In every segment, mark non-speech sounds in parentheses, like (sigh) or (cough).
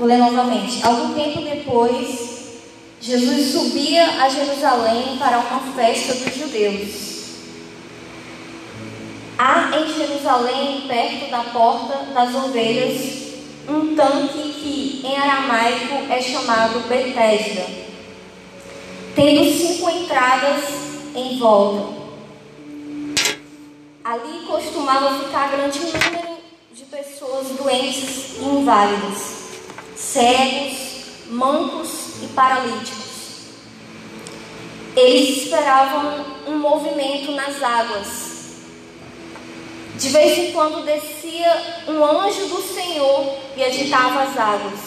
Vou ler novamente. Algum tempo depois, Jesus subia a Jerusalém para uma festa dos judeus. Há em Jerusalém, perto da porta das ovelhas, um tanque que em aramaico é chamado Betesda, tendo cinco entradas em volta. Ali costumava ficar grande número de pessoas doentes e inválidas, cegos, mancos e paralíticos. Eles esperavam um movimento nas águas. De vez em quando descia um anjo do Senhor e agitava as águas.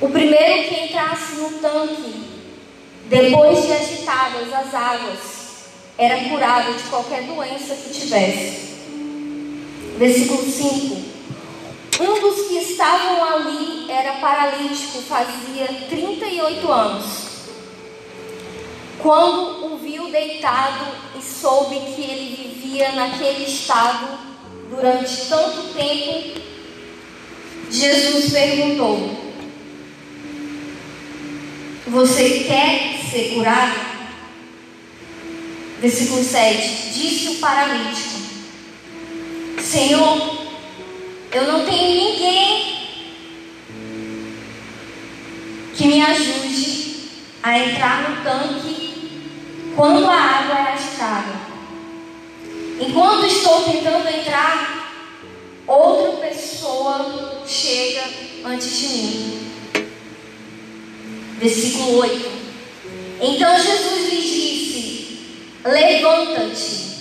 O primeiro que entrasse no tanque, depois de agitadas as águas, era curado de qualquer doença que tivesse. Versículo 5. Um dos que estavam ali era paralítico, fazia 38 anos. Quando o viu deitado e soube que ele vivia naquele estado durante tanto tempo, Jesus perguntou: Você quer ser curado? Versículo 7: Disse o paralítico: Senhor, eu não tenho ninguém que me ajude a entrar no tanque quando a água é agitada. Enquanto estou tentando entrar, outra pessoa chega antes de mim. Versículo 8. Então Jesus lhe disse: Levanta-te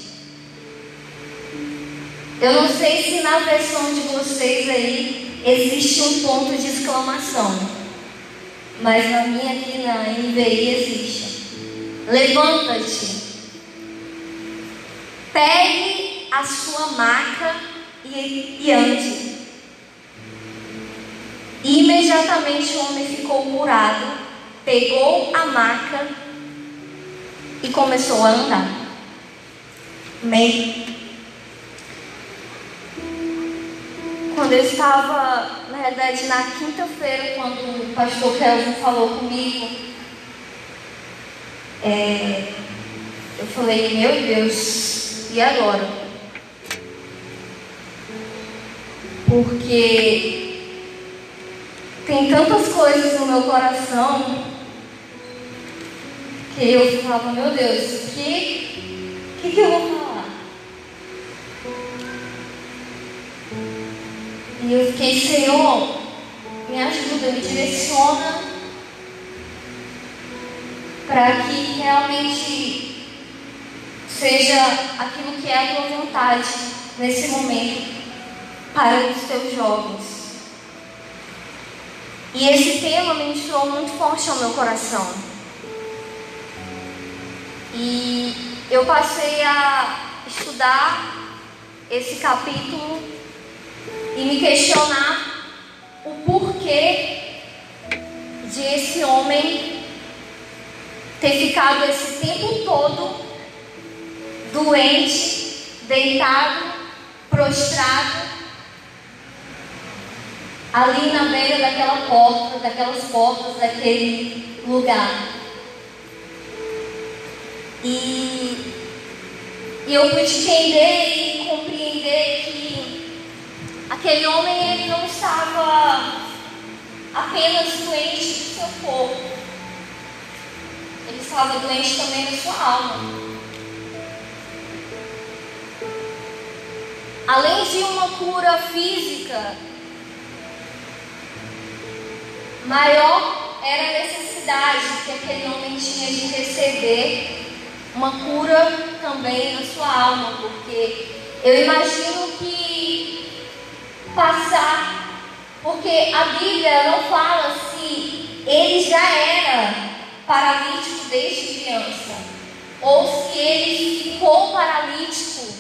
eu não sei se na versão de vocês aí existe um ponto de exclamação, mas na minha aqui na NVI existe. Levanta-te, pegue a sua maca e, e ande. Imediatamente o homem ficou curado, pegou a maca e começou a andar. Amém. Quando eu estava, na realidade, na quinta-feira, quando o pastor Kelvin falou comigo, é, eu falei, meu Deus, e agora? Porque tem tantas coisas no meu coração que eu falava, meu Deus, o que, que, que eu vou falar? E eu fiquei, Senhor, me ajuda, me direciona para que realmente seja aquilo que é a tua vontade nesse momento para os teus jovens. E esse tema ministrou muito forte ao meu coração. E eu passei a estudar esse capítulo e me questionar o porquê de esse homem ter ficado esse tempo todo doente, deitado, prostrado, ali na beira daquela porta, daquelas portas daquele lugar. E, eu pude entender e compreender que Aquele homem ele não estava apenas doente do seu corpo, ele estava doente também da sua alma. Além de uma cura física, maior era a necessidade que aquele homem tinha de receber uma cura também na sua alma, porque eu imagino que passar, porque a Bíblia não fala se ele já era paralítico desde criança, ou se ele ficou paralítico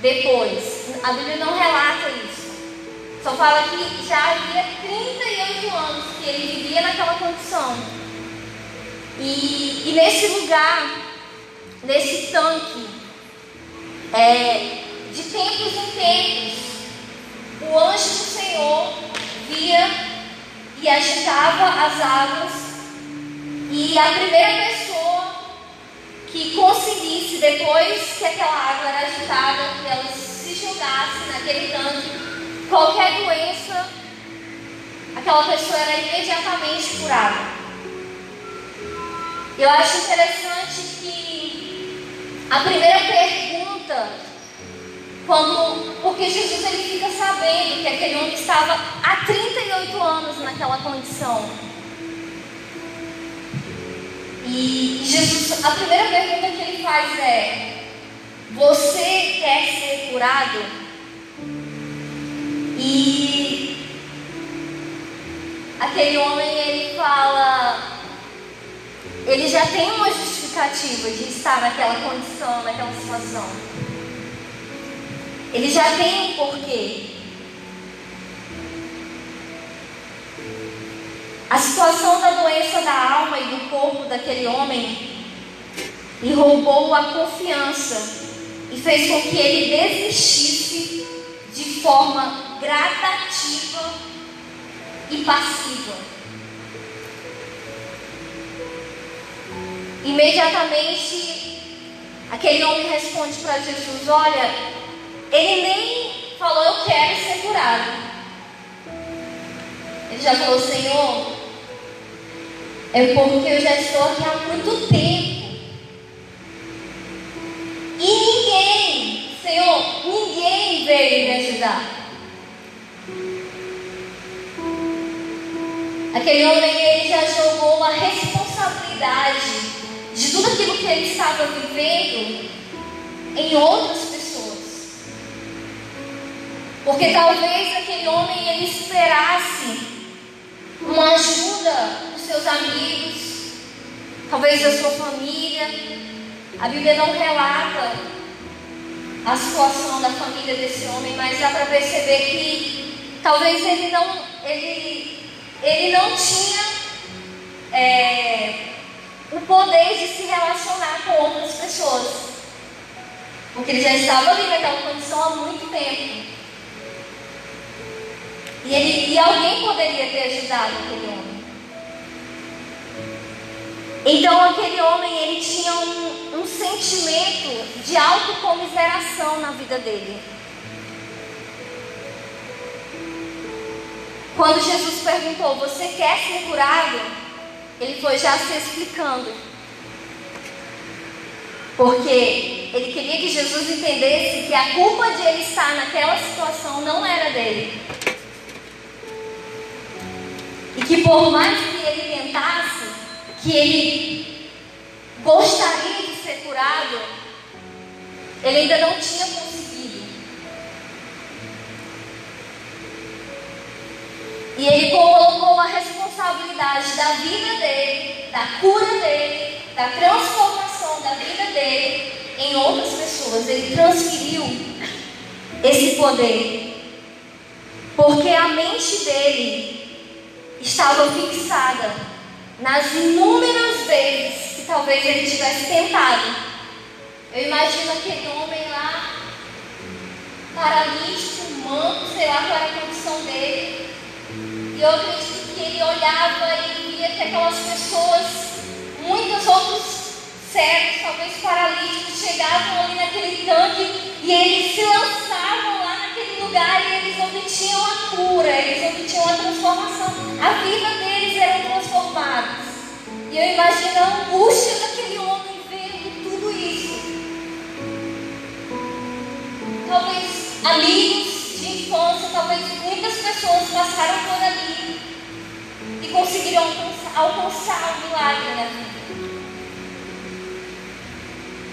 depois. A Bíblia não relata isso. Só fala que já havia 38 anos que ele vivia naquela condição. E, e nesse lugar, nesse tanque, é, de tempos em tempos, o anjo do Senhor via e agitava as águas, e a primeira pessoa que conseguisse, depois que aquela água era agitada, que ela se jogasse naquele tanque, qualquer doença, aquela pessoa era imediatamente curada. Eu acho interessante que a primeira pergunta, quando, porque Jesus ele fica sabendo que aquele homem estava há 38 anos naquela condição. E Jesus, a primeira pergunta que ele faz é: Você quer ser curado? E aquele homem ele fala: ele já tem uma justificativa de estar naquela condição, naquela situação. Ele já tem um porquê. A situação da doença da alma e do corpo daquele homem lhe roubou a confiança e fez com que ele desistisse de forma gradativa e passiva. Imediatamente, aquele homem responde para Jesus: Olha, ele nem falou, eu quero ser curado. Ele já falou: Senhor, é porque eu já estou aqui há muito tempo. E ninguém, Senhor, ninguém veio me ajudar. Aquele homem, ele já jogou uma responsabilidade de tudo aquilo que ele estava vivendo em outras pessoas. Porque talvez aquele homem ele esperasse uma ajuda dos seus amigos, talvez da sua família. A Bíblia não relata a situação da família desse homem, mas dá para perceber que talvez ele não, ele, ele não tinha é, o poder de se relacionar com outras pessoas. Porque ele já estava ali naquela condição há muito tempo. E, ele, e alguém poderia ter ajudado aquele homem. Então aquele homem ele tinha um, um sentimento de autocomiseração na vida dele. Quando Jesus perguntou, você quer ser curado? ele foi já se explicando. Porque ele queria que Jesus entendesse que a culpa de ele estar naquela situação não era dele. Que por mais que ele tentasse, que ele gostaria de ser curado, ele ainda não tinha conseguido. E ele colocou a responsabilidade da vida dele, da cura dele, da transformação da vida dele em outras pessoas. Ele transferiu esse poder. Porque a mente dele estava fixada nas inúmeras vezes que talvez ele tivesse tentado. Eu imagino aquele homem lá, paralítico, manco, sei lá qual era a condição dele. E eu acredito que ele olhava e via que aquelas pessoas, muitos outros cegos, talvez paralíticos, chegavam ali naquele tanque e eles se lançavam lá naquele lugar e eles obtinham a cura, eles obtinham a transformação. A vida deles era transformada. E eu imagino a angústia daquele homem vendo tudo isso. Talvez amigos de infância, talvez muitas pessoas passaram por ali e conseguiram alcançar, o milagre na vida.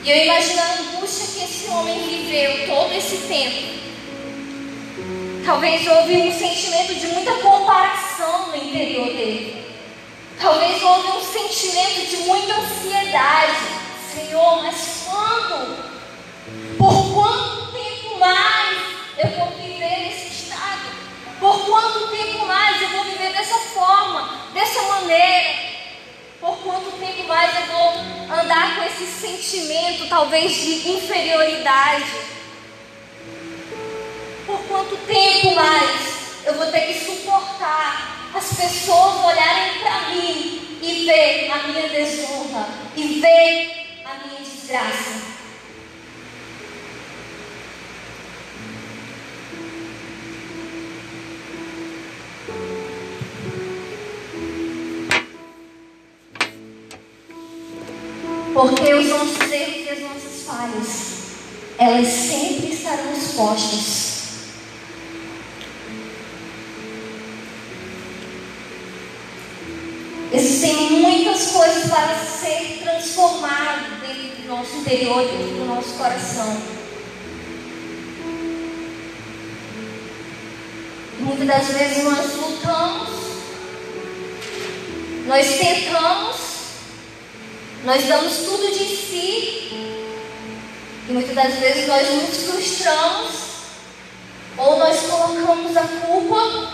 E eu imagino a angústia que esse homem viveu todo esse tempo. Talvez houve um sentimento de muita comparação no interior dele. Talvez houve um sentimento de muita ansiedade. Senhor, mas quando? Por quanto tempo mais eu vou viver nesse por quanto tempo mais eu vou viver dessa forma, dessa maneira? Por quanto tempo mais eu vou andar com esse sentimento, talvez de inferioridade? Por quanto tempo mais eu vou ter que suportar as pessoas? minha desonra e ver a minha desgraça. Porque os nossos erros e as nossas falhas, elas sempre estarão expostas. Existem muitas coisas para ser transformado dentro do nosso interior, dentro do nosso coração. muitas das vezes nós lutamos, nós tentamos, nós damos tudo de si, e muitas das vezes nós nos frustramos, ou nós colocamos a culpa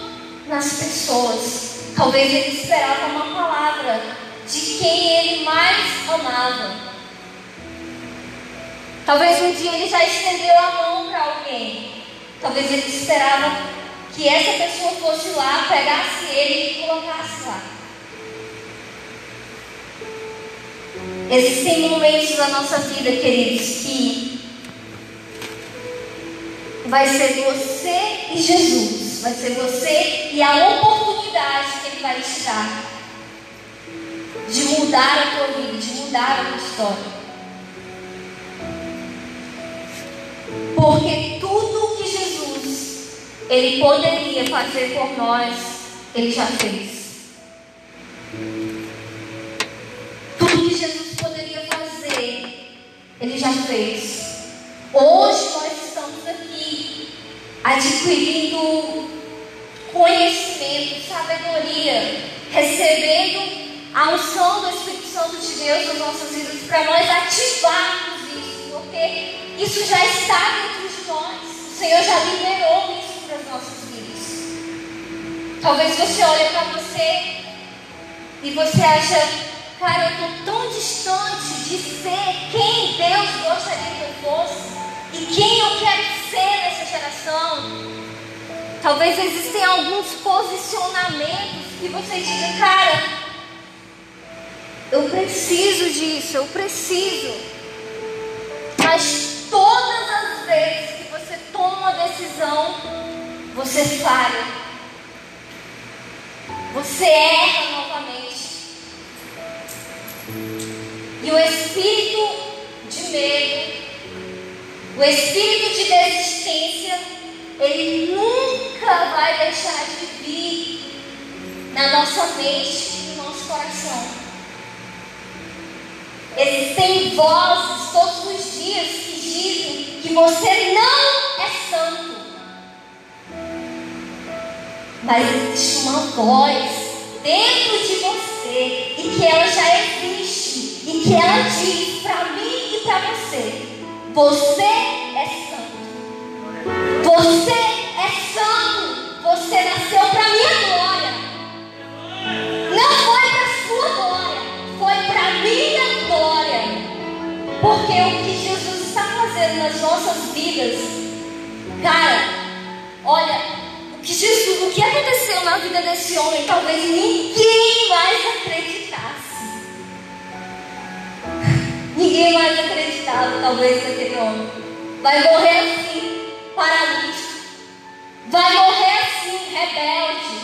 nas pessoas. Talvez ele esperava uma palavra de quem ele mais amava. Talvez um dia ele já estendeu a mão para alguém. Talvez ele esperava que essa pessoa fosse lá, pegasse ele e colocasse lá. Existem momentos na nossa vida, queridos, que vai ser você e Jesus, vai ser você e a oportunidade que Ele vai te dar de mudar a tua vida, de mudar a tua história. Porque tudo que Jesus ele poderia fazer por nós, ele já fez. Ele já fez. Hoje nós estamos aqui adquirindo conhecimento, sabedoria, recebendo a unção do Espírito Santo de Deus nas nossas vidas para nós ativarmos isso, porque isso já está dentro de nós. O Senhor já liberou isso para as nossas vidas. Talvez você olhe para você e você acha Cara, eu estou tão distante de ser quem Deus gostaria que eu fosse e quem eu quero ser nessa geração. Talvez existem alguns posicionamentos que você diga, cara, eu preciso disso, eu preciso. Mas todas as vezes que você toma uma decisão, você falha. Você erra novamente. E o espírito de medo, o espírito de desistência, ele nunca vai deixar de vir na nossa mente e no nosso coração. Existem vozes todos os dias que dizem que você não é santo. Mas existe uma voz dentro de você e que ela já existe e que ela diz para mim e para você: Você é santo. Você é santo. Você nasceu para minha glória. Não foi para sua glória, foi para minha glória. Porque o que Jesus está fazendo nas nossas vidas, cara, olha, o que Jesus, o que aconteceu na vida desse homem, talvez ninguém mais acreditasse. Ninguém mais acreditava, talvez, naquele homem. Vai morrer assim, paralítico. Vai morrer assim, rebelde.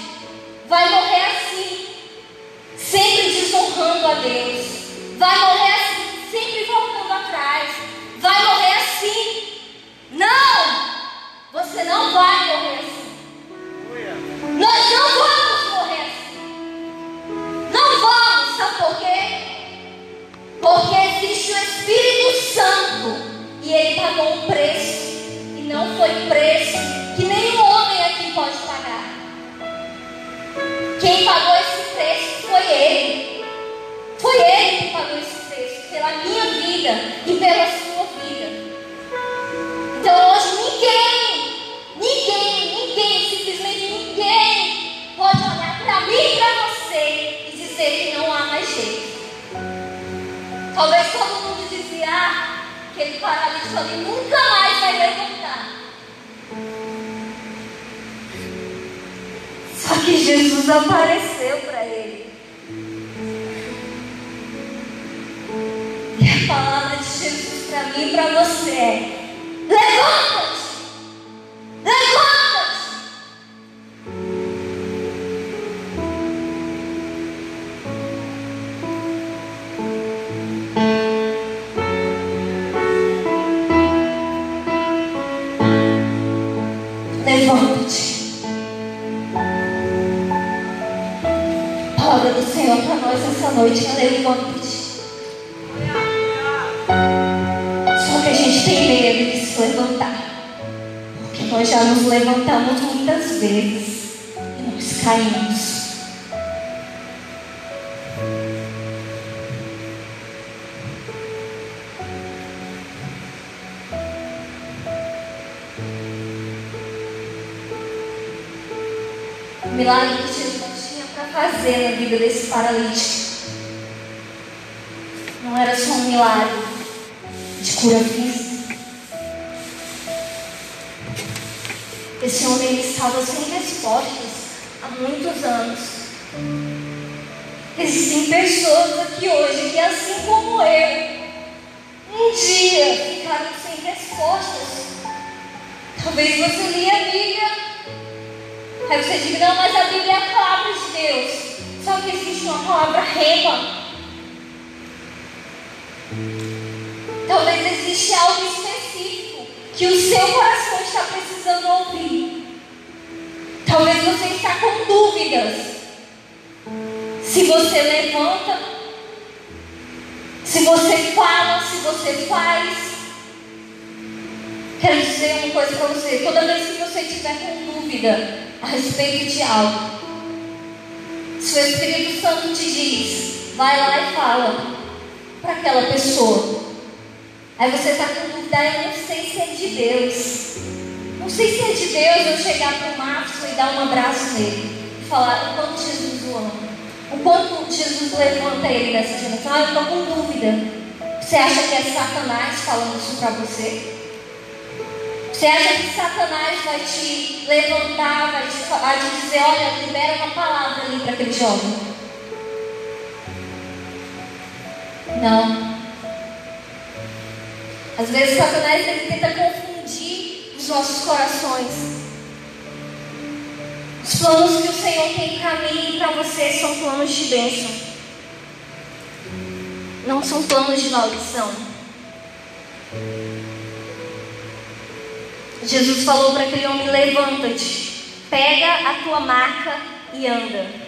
Vai morrer assim, sempre desonrando a Deus. Vai morrer assim, sempre voltando atrás. Vai morrer assim. Não! Você não vai morrer assim. Nós não vamos Porque existe o Espírito Santo e ele pagou um preço. E não foi preço que nenhum homem aqui pode pagar. Quem pagou esse preço foi ele. Foi ele que pagou esse preço pela minha vida e pela sua vida. Então hoje ninguém, ninguém, ninguém, simplesmente ninguém pode olhar para mim e para você e dizer que não há mais jeito. Talvez todo mundo dizia ah, que ele paralisou ali nunca mais vai levantar. Só que Jesus apareceu para ele. E a palavra de Jesus para mim e para você é: levanta-te! Levanta! -te! levanta -te! Nós essa noite. Levanta-te. Só que a gente tem medo de se levantar. Porque nós já nos levantamos muitas vezes e nós caímos. Milagre que Jesus tinha para fazer na vida desse paralítico cura física. Esse homem ele estava sem respostas há muitos anos. Existem pessoas aqui hoje que, assim como eu, um dia ficaram sem respostas. Talvez você lia a Bíblia Aí você diz, não, mas a Bíblia é a palavra de Deus. Só que existe uma palavra rema. Existe algo específico que o seu coração está precisando ouvir. Talvez você está com dúvidas. Se você levanta, se você fala, se você faz. Quero dizer uma coisa para você. Toda vez que você estiver com dúvida a respeito de algo, se o Espírito Santo te diz, vai lá e fala para aquela pessoa. Aí você está com dúvida, eu não sei se é de Deus. Não sei se é de Deus eu chegar para o Márcio e dar um abraço nele. E falar o quanto Jesus o ama. O quanto Jesus levanta ele nessa geração. Ah, eu estou com dúvida. Você acha que é Satanás falando isso para você? Você acha que Satanás vai te levantar, vai te, vai te dizer, olha, libera uma palavra ali para aquele jovem? Não. Às vezes Satanás ele tenta confundir os nossos corações. Os planos que o Senhor tem para mim e para você são planos de bênção. Não são planos de maldição. Jesus falou para aquele homem: levanta-te, pega a tua maca e anda.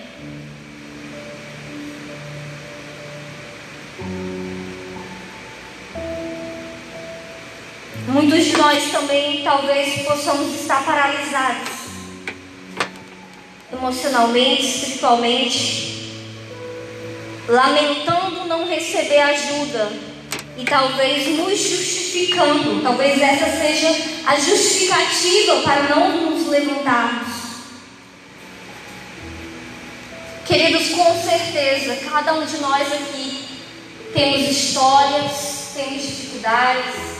Muitos de nós também talvez possamos estar paralisados emocionalmente, espiritualmente, lamentando não receber ajuda e talvez nos justificando. Talvez essa seja a justificativa para não nos levantarmos. Queridos, com certeza, cada um de nós aqui temos histórias, temos dificuldades.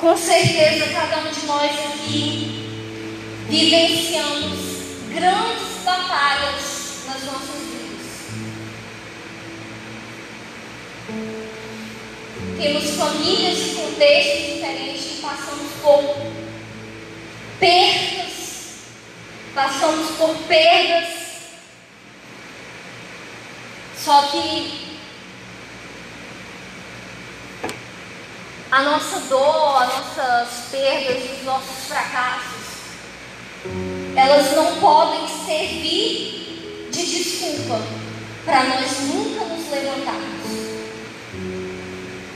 Com certeza, cada um de nós aqui vivenciamos grandes batalhas nas nossas vidas. Temos famílias e contextos diferentes que passamos por perdas, passamos por perdas. Só que a nossa dor, as nossas perdas, os nossos fracassos, elas não podem servir de desculpa para nós nunca nos levantarmos.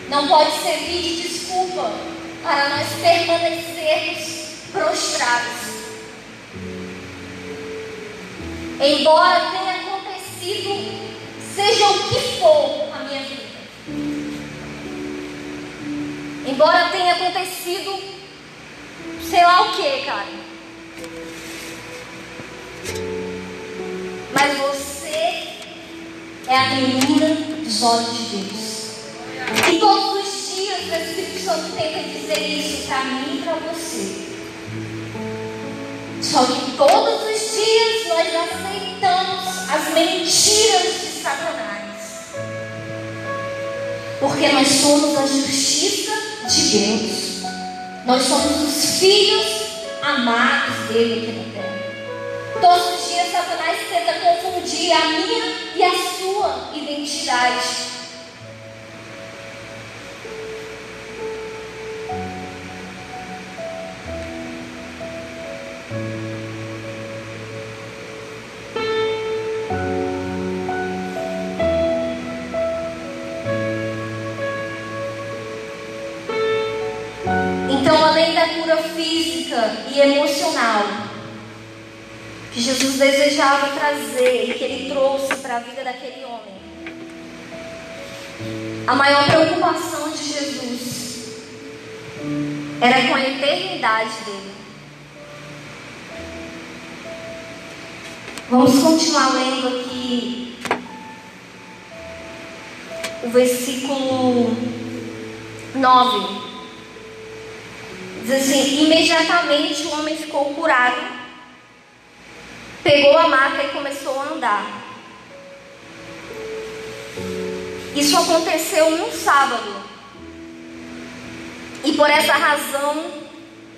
Não pode servir de desculpa para nós permanecermos prostrados. Embora tenha acontecido, seja o que for a minha vida. Embora tenha acontecido, sei lá o que, cara. Mas você é a menina dos olhos de Deus. E todos os dias o Espírito Santo tenta dizer isso para mim e para você. Só que todos os dias nós aceitamos as mentiras de Satanás. Porque nós somos a justiça de Deus. Nós somos os filhos amados dele aqui na terra. Todos os dias Satanás tenta confundir a minha e a sua identidade. Jesus desejava trazer e que ele trouxe para a vida daquele homem. A maior preocupação de Jesus era com a eternidade dele. Vamos continuar lendo aqui o versículo 9. Diz assim: imediatamente o homem ficou curado, pegou a maca e começou a andar. Isso aconteceu num sábado. E por essa razão,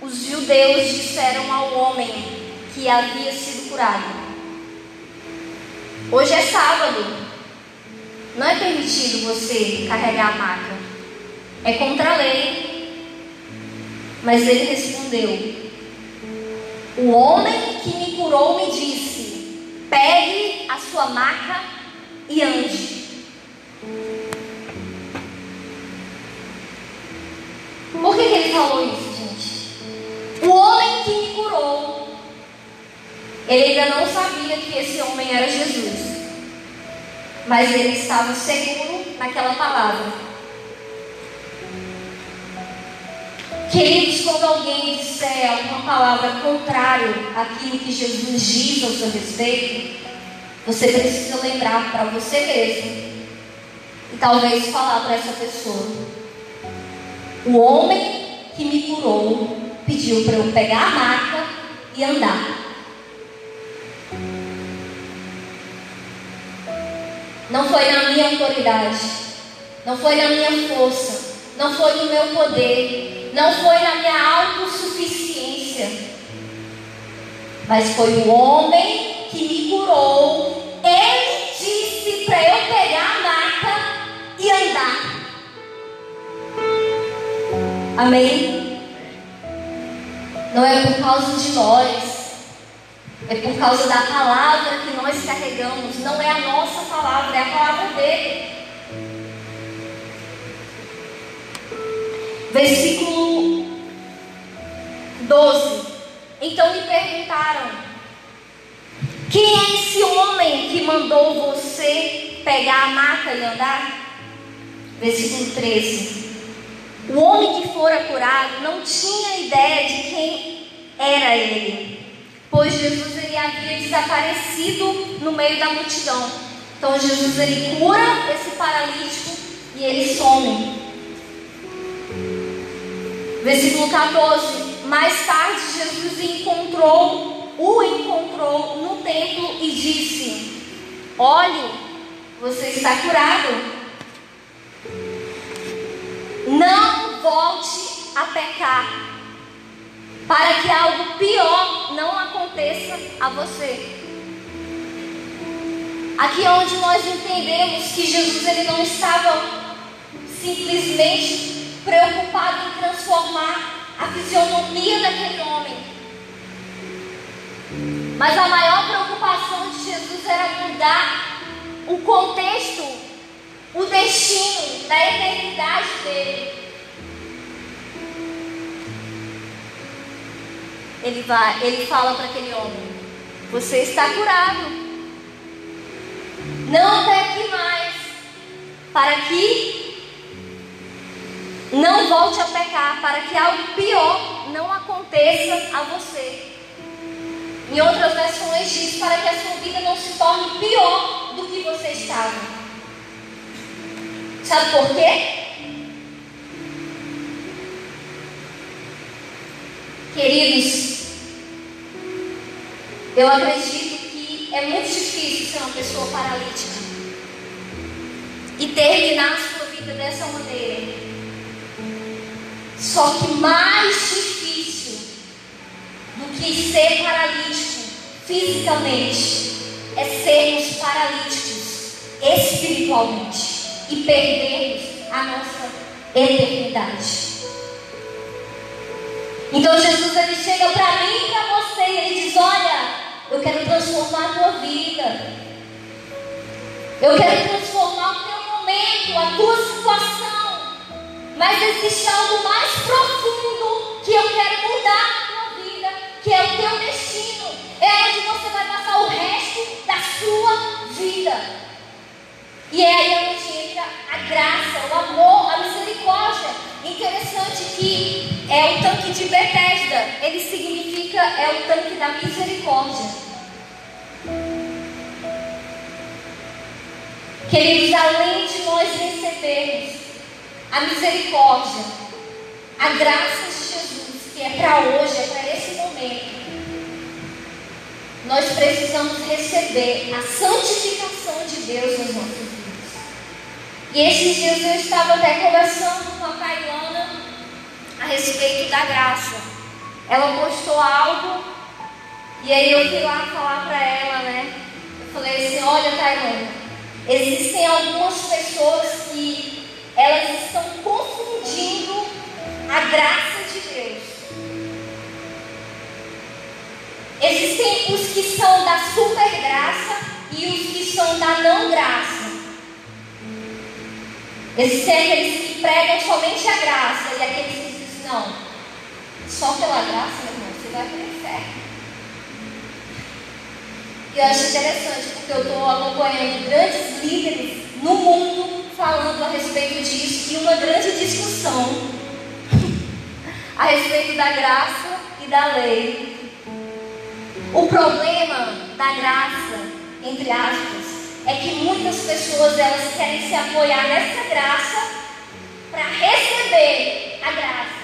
os judeus disseram ao homem que havia sido curado: Hoje é sábado, não é permitido você carregar a maca, é contra a lei. Mas ele respondeu: O homem que me curou me disse: Pegue a sua maca e ande. Por que, que ele falou isso, gente? O homem que me curou, ele ainda não sabia que esse homem era Jesus. Mas ele estava seguro naquela palavra. Queridos, quando alguém disser alguma palavra contrária àquilo que Jesus diz ao seu respeito, você precisa lembrar para você mesmo e talvez falar para essa pessoa: O homem que me curou pediu para eu pegar a maca e andar. Não foi na minha autoridade, não foi na minha força, não foi no meu poder, não foi na minha autossuficiência, mas foi o homem que me curou. Ele disse para eu pegar a maca e andar. Amém? Não é por causa de nós, é por causa da palavra que nós carregamos. Não é a nossa palavra, é a palavra dele. Versículo 12. Então lhe perguntaram: Quem é esse homem que mandou você pegar a maca e andar? Versículo 13. O homem que fora curado não tinha ideia de quem era ele, pois Jesus ele havia desaparecido no meio da multidão. Então Jesus ele cura esse paralítico e ele some. Versículo 14. Mais tarde, Jesus encontrou, o encontrou no templo e disse: Olhe, você está curado. Não volte a pecar, para que algo pior não aconteça a você. Aqui é onde nós entendemos que Jesus ele não estava simplesmente preocupado em transformar a fisionomia daquele homem. Mas a maior preocupação de Jesus era mudar o contexto, o destino da eternidade dele. Ele vai, ele fala para aquele homem: Você está curado. Não peque mais, para que não volte a pecar, para que algo pior não aconteça a você. Em outras versões diz para que a sua vida não se torne pior do que você estava. Sabe por quê? Queridos, eu acredito que é muito difícil ser uma pessoa paralítica e terminar a sua vida dessa maneira. Só que mais difícil do que ser paralítico fisicamente é sermos paralíticos espiritualmente e perdermos a nossa eternidade. Então Jesus ele chega para mim e para você e ele diz: Olha, eu quero transformar a tua vida. Eu quero transformar o teu momento, a tua situação. Mas existe algo mais profundo que eu quero mudar na tua vida, que é o teu destino. É onde você vai passar o resto da sua vida. E é aí onde entra a graça, o amor, a misericórdia. Interessante que é o tanque de Bethesda. Ele significa é o tanque da misericórdia. Queridos, além de nós recebermos a misericórdia, a graça de Jesus, que é para hoje, é para esse momento, nós precisamos receber a santificação de Deus nas nossas vidas. E esses dias eu estava até conversando com a Cailana a respeito da graça. Ela postou algo e aí eu fui lá falar para ela, né? Eu falei assim, olha Cailana, existem algumas pessoas que elas estão confundindo a graça de Deus. Existem os que são da super graça e os que são da não graça. Existem aqueles que pregam somente a graça e aqueles que dizem, não, só pela graça, meu irmão, você vai para o inferno. E eu acho interessante, porque eu estou acompanhando grandes líderes no mundo falando a respeito disso e uma grande discussão (laughs) a respeito da graça e da lei. O problema da graça, entre aspas, é que muitas pessoas elas querem se apoiar nessa graça para receber a graça.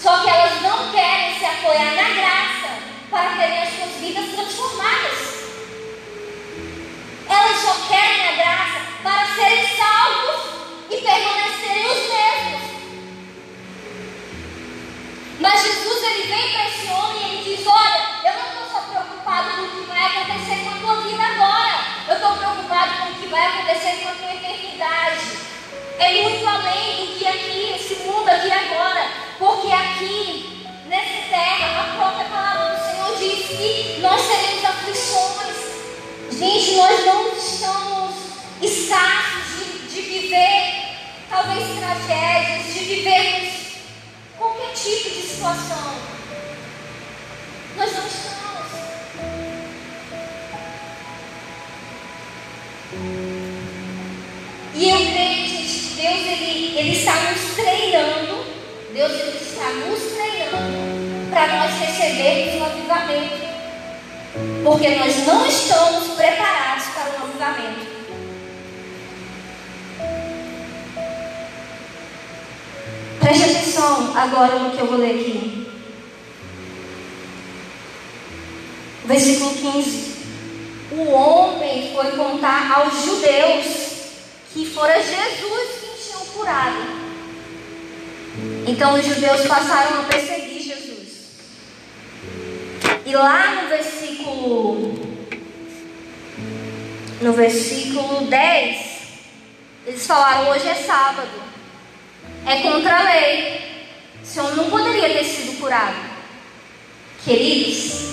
Só que elas não querem se apoiar na graça para terem as suas vidas transformadas. Elas só querem a graça para serem salvos e permanecerem os mesmos. Mas Jesus ele vem para esse homem e ele diz: Olha, eu não estou só preocupado com o que vai acontecer com a tua vida agora. Eu estou preocupado com o que vai acontecer com a tua eternidade. É muito além do que aqui, esse mundo aqui agora. Porque aqui, nessa terra, a própria palavra do Senhor diz que nós teremos aflições. Gente, nós não estamos escassos de, de viver, talvez tragédias, de vivermos qualquer tipo de situação. Nós não estamos. E eu creio, gente, que Deus ele, ele está nos treinando, Deus ele está nos treinando para nós recebermos o avivamento. Porque nós não estamos preparados para o avivamento. Preste atenção agora no que eu vou ler aqui. Versículo 15. O homem foi contar aos judeus que fora Jesus quem tinha curado. Então os judeus passaram a perseguir Jesus. E lá no versículo no versículo 10, eles falaram: hoje é sábado é contra a lei. Esse homem não poderia ter sido curado. Queridos,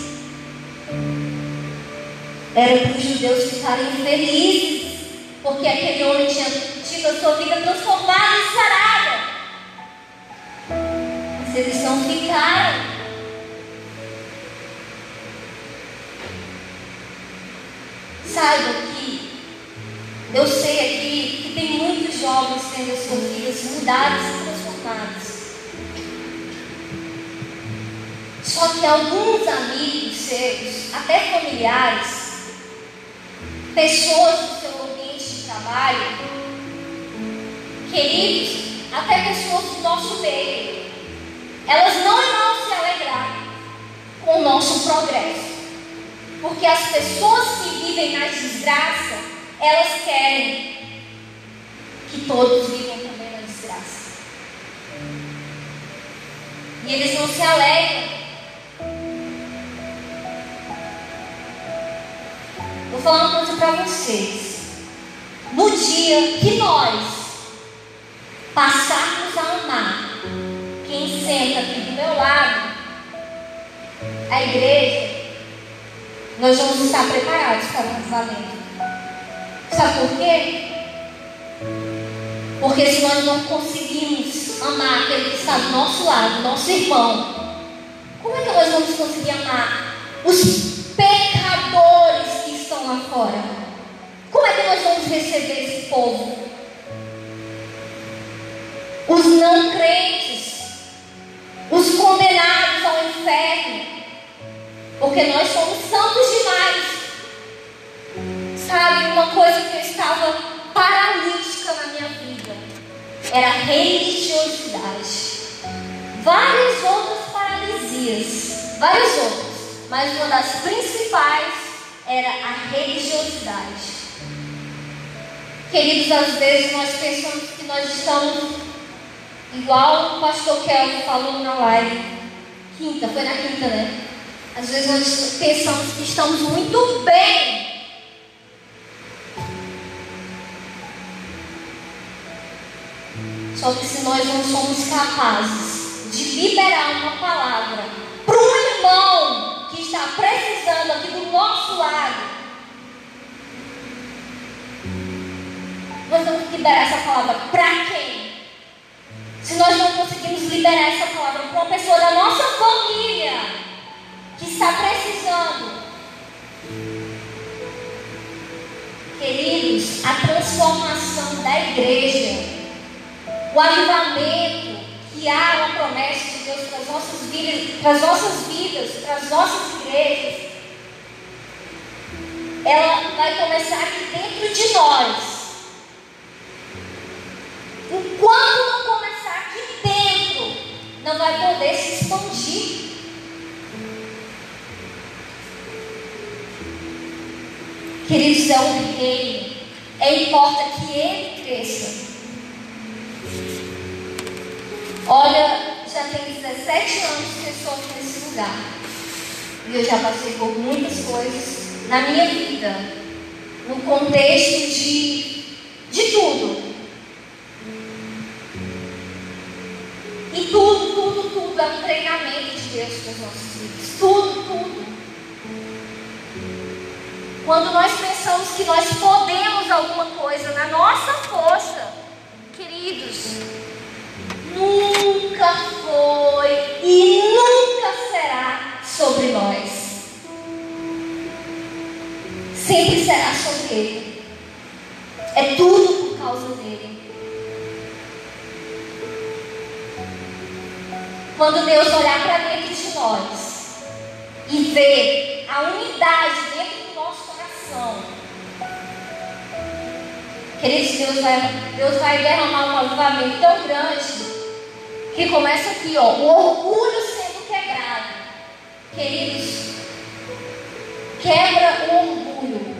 era para os judeus ficarem felizes, porque aquele homem tinha tido a sua vida transformada e sarada. Mas eles não ficaram. Saiba que eu sei aqui que tem muitos jovens tendo as suas vidas mudadas e transformadas. Só que alguns amigos seus, até familiares, pessoas do seu ambiente de trabalho, queridos, até pessoas do nosso meio, elas não irão se alegrar com o nosso progresso. Porque as pessoas que vivem na desgraça, elas querem que todos vivam também na desgraça. E eles não se alegram. Vou falar uma coisa para vocês. No dia que nós passarmos a amar quem senta aqui do meu lado, a igreja, nós vamos estar preparados para o casamento. Sabe por quê? Porque se nós não conseguimos amar aquele que está do nosso lado, nosso irmão, como é que nós vamos conseguir amar os pecadores que estão lá fora? Como é que nós vamos receber esse povo? Os não crentes, os condenados ao inferno, porque nós somos santos demais. Sabe, uma coisa que eu estava paralítica na minha vida era a religiosidade. Várias outras paralisias, várias outras, mas uma das principais era a religiosidade. Queridos, às vezes nós pensamos que nós estamos igual o pastor Kelvin falou na live. Quinta, foi na quinta, né? Às vezes nós pensamos que estamos muito bem. Só que se nós não somos capazes de liberar uma palavra para um irmão que está precisando aqui do nosso lado, nós vamos liberar essa palavra para quem? Se nós não conseguimos liberar essa palavra para uma pessoa da nossa família, que está precisando. Queridos, a transformação da igreja, o avivamento que há uma promessa de Deus para as nossas vidas, para as nossas vidas, para as nossas igrejas, ela vai começar aqui dentro de nós. Enquanto não começar aqui dentro, não vai poder se expandir. Queridos, é um reino. É importa que ele cresça. Olha, já tem 17 anos que eu estou nesse lugar. E eu já passei por muitas coisas na minha vida. No contexto de, de tudo. E tudo, tudo, tudo é um treinamento de Deus para os nossos filhos. Tudo, tudo. Quando nós pensamos que nós podemos alguma coisa na nossa força, queridos, nunca foi e nunca será sobre nós. Sempre será sobre Ele. É tudo por causa dele. Quando Deus olhar para dentro de nós e ver Queridos, Deus vai, Deus vai derramar um avivamento tão grande que começa aqui, ó, o orgulho sendo quebrado. Queridos, quebra o orgulho.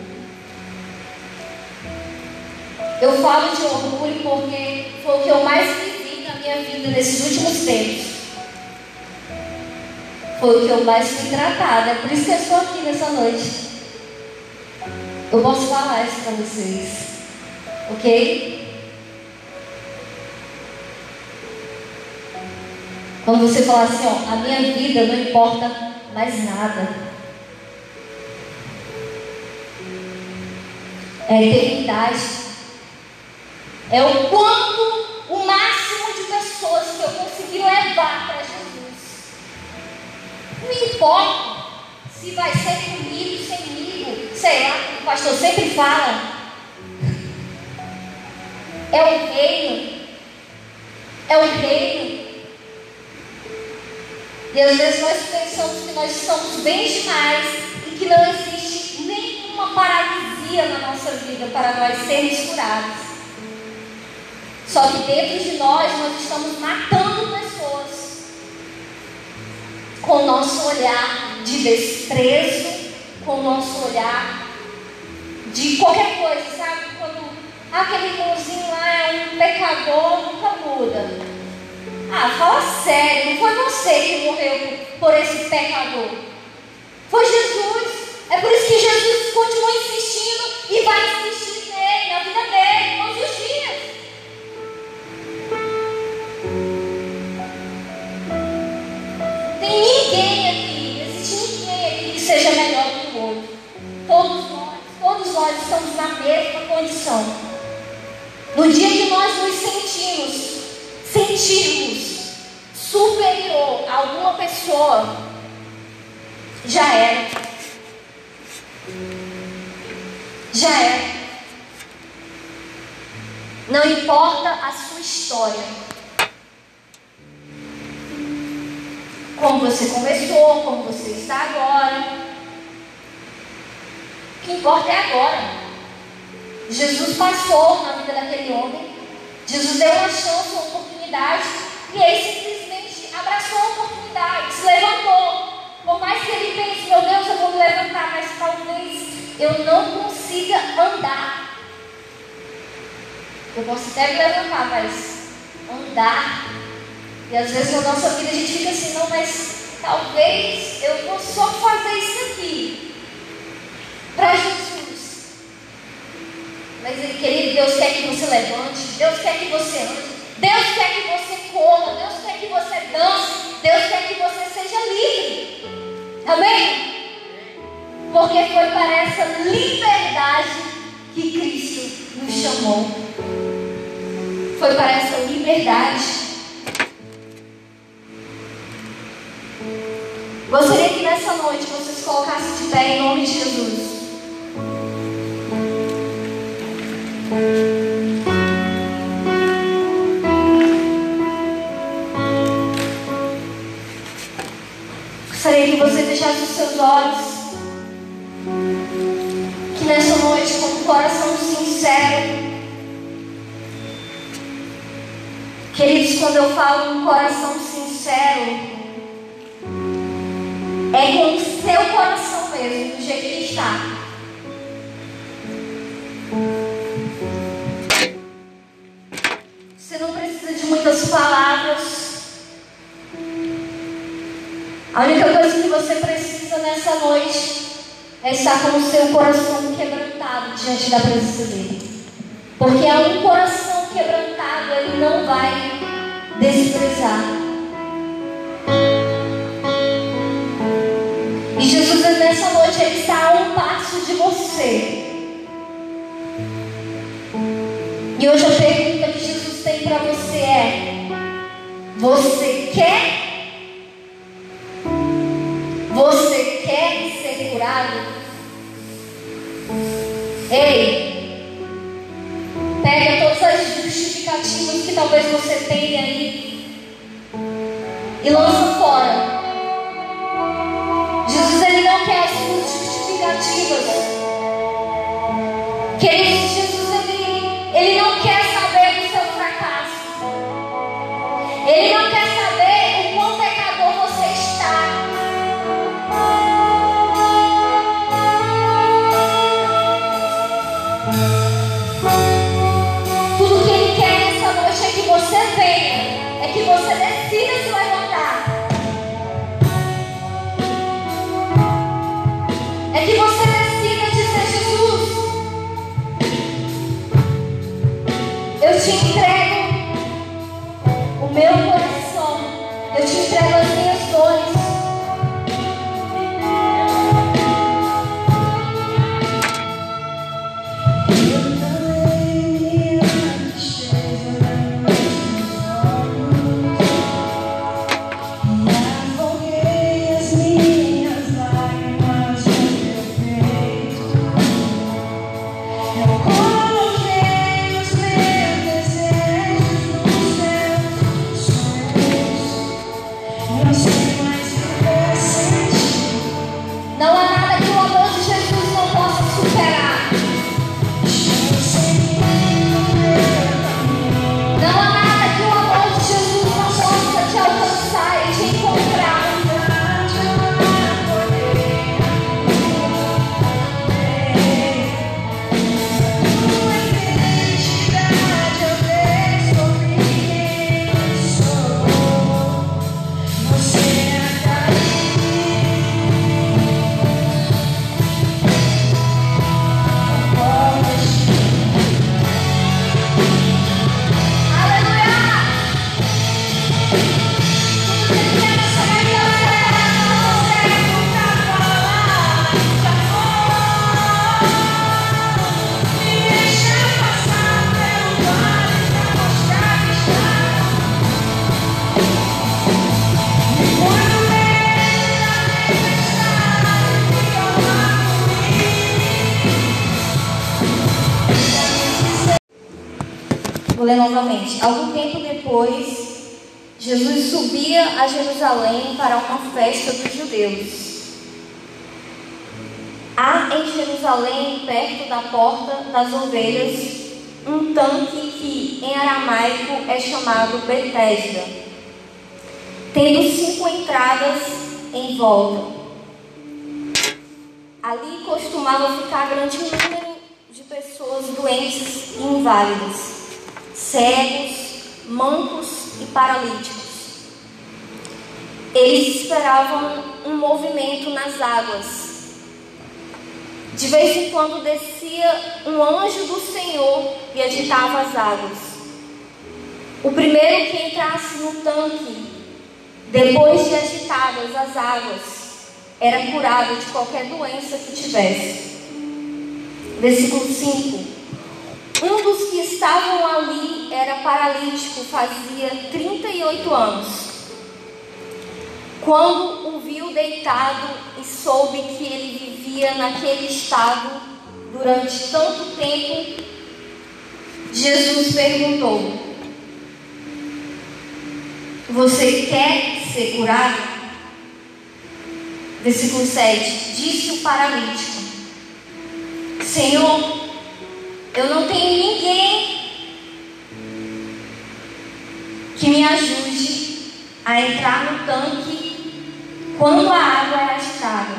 Eu falo de orgulho porque foi o que eu mais vivi na minha vida nesses últimos tempos. Foi o que eu mais fui tratada. É por isso que eu estou aqui nessa noite. Eu posso falar isso para vocês. Ok? Quando você falar assim, ó, a minha vida não importa mais nada. É a eternidade. É o quanto, o máximo de pessoas que eu consegui levar para Jesus. Não importa se vai ser comigo, sem mim, sei lá, o pastor sempre fala. É o reino. É o reino. E às vezes nós pensamos que nós estamos bem demais e que não existe nenhuma paralisia na nossa vida para nós sermos curados. Só que dentro de nós nós estamos matando pessoas com o nosso olhar de desprezo, com o nosso olhar de qualquer coisa, sabe? Aquele irmãozinho lá é um pecador, nunca muda. Ah, fala sério, não foi você que morreu por esse pecador. Foi Jesus. É por isso que Jesus continua insistindo e vai insistir nele, na vida dele, todos os dias. Tem ninguém aqui, não existe ninguém aqui que seja melhor do que o outro. Todos nós, todos nós estamos na mesma condição. No dia que nós nos sentimos, sentirmos superior a alguma pessoa, já era. Já era. Não importa a sua história. Como você começou, como você está agora. O que importa é agora. Jesus passou na vida daquele homem. Jesus deu uma chance, uma oportunidade. E ele simplesmente abraçou a oportunidade, se levantou. Por mais que ele pense, meu Deus, eu vou me levantar, mas talvez eu não consiga andar. Eu posso até me levantar, mas andar. E às vezes na nossa vida a gente fica assim, não, mas talvez eu vou só fazer isso aqui. Para Jesus. Mas ele, querido, Deus quer que você levante, Deus quer que você ande, Deus quer que você corra, Deus quer que você dance, Deus quer que você seja livre. Amém? Porque foi para essa liberdade que Cristo nos chamou. Foi para essa liberdade. Gostaria que nessa noite vocês colocassem de pé em nome de Jesus. Gostaria que você fechasse os seus olhos. Que nessa noite, com um coração sincero, queridos, quando eu falo um coração sincero, é com o seu coração mesmo, do jeito que está. Muitas palavras. A única coisa que você precisa nessa noite é estar com o seu coração quebrantado diante da presença dele. Porque a um coração quebrantado ele não vai desprezar. E Jesus nessa noite ele está a um passo de você. E hoje a pergunta que para você é: Você quer? Você quer ser curado? Ei, pega todas as justificativas que talvez você tenha aí e lança fora. Jesus ele não quer as suas justificativas. Jesus ele, Vou ler novamente. Algum tempo depois, Jesus subia a Jerusalém para uma festa dos judeus. Há em Jerusalém, perto da porta das ovelhas, um tanque que em aramaico é chamado Betesda, tendo cinco entradas em volta. Ali costumava ficar grande número de pessoas doentes e inválidas, cegos, mancos e paralíticos. Eles esperavam um movimento nas águas de vez em quando descia um anjo do Senhor e agitava as águas. O primeiro que entrasse no tanque, depois de agitadas as águas, era curado de qualquer doença que tivesse. Versículo 5. Um dos que estavam ali era paralítico, fazia 38 anos. Quando o viu deitado e soube que ele vivia naquele estado durante tanto tempo, Jesus perguntou: Você quer ser curado? Versículo 7: Disse o paralítico: Senhor, eu não tenho ninguém que me ajude a entrar no tanque quando a água é agitada.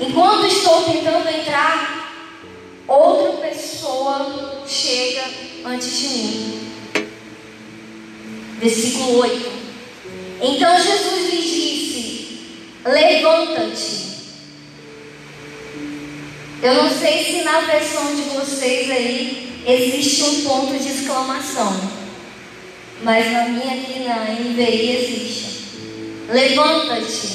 Enquanto estou tentando entrar, outra pessoa chega antes de mim. Versículo 8. Então Jesus lhe disse: Levanta-te. Eu não sei se na versão de vocês aí existe um ponto de exclamação, mas na minha aqui na NVI existe. Levanta-te,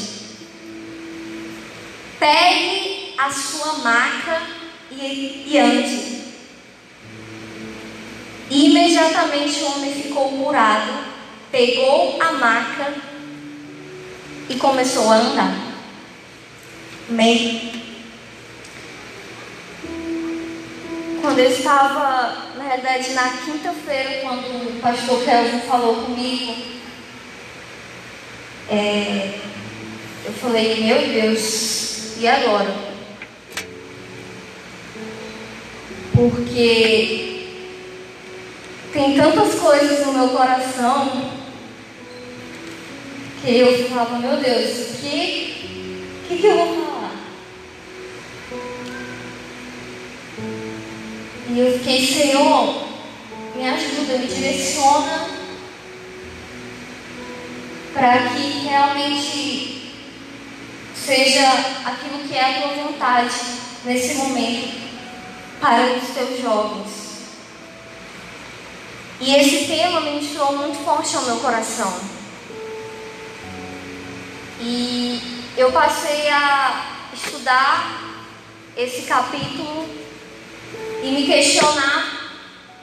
pegue a sua maca e, e ande. Imediatamente o homem ficou curado, pegou a maca e começou a andar. Amém. Quando eu estava, na verdade, na quinta-feira, quando o pastor Kelvin falou comigo é, eu falei, meu Deus, e agora? Porque tem tantas coisas no meu coração que eu falava, meu Deus, o que, que, que eu vou falar? E eu fiquei, Senhor, me ajuda, me direciona para que realmente seja aquilo que é a tua vontade nesse momento para os teus jovens. E esse tema me entrou muito forte ao meu coração. E eu passei a estudar esse capítulo e me questionar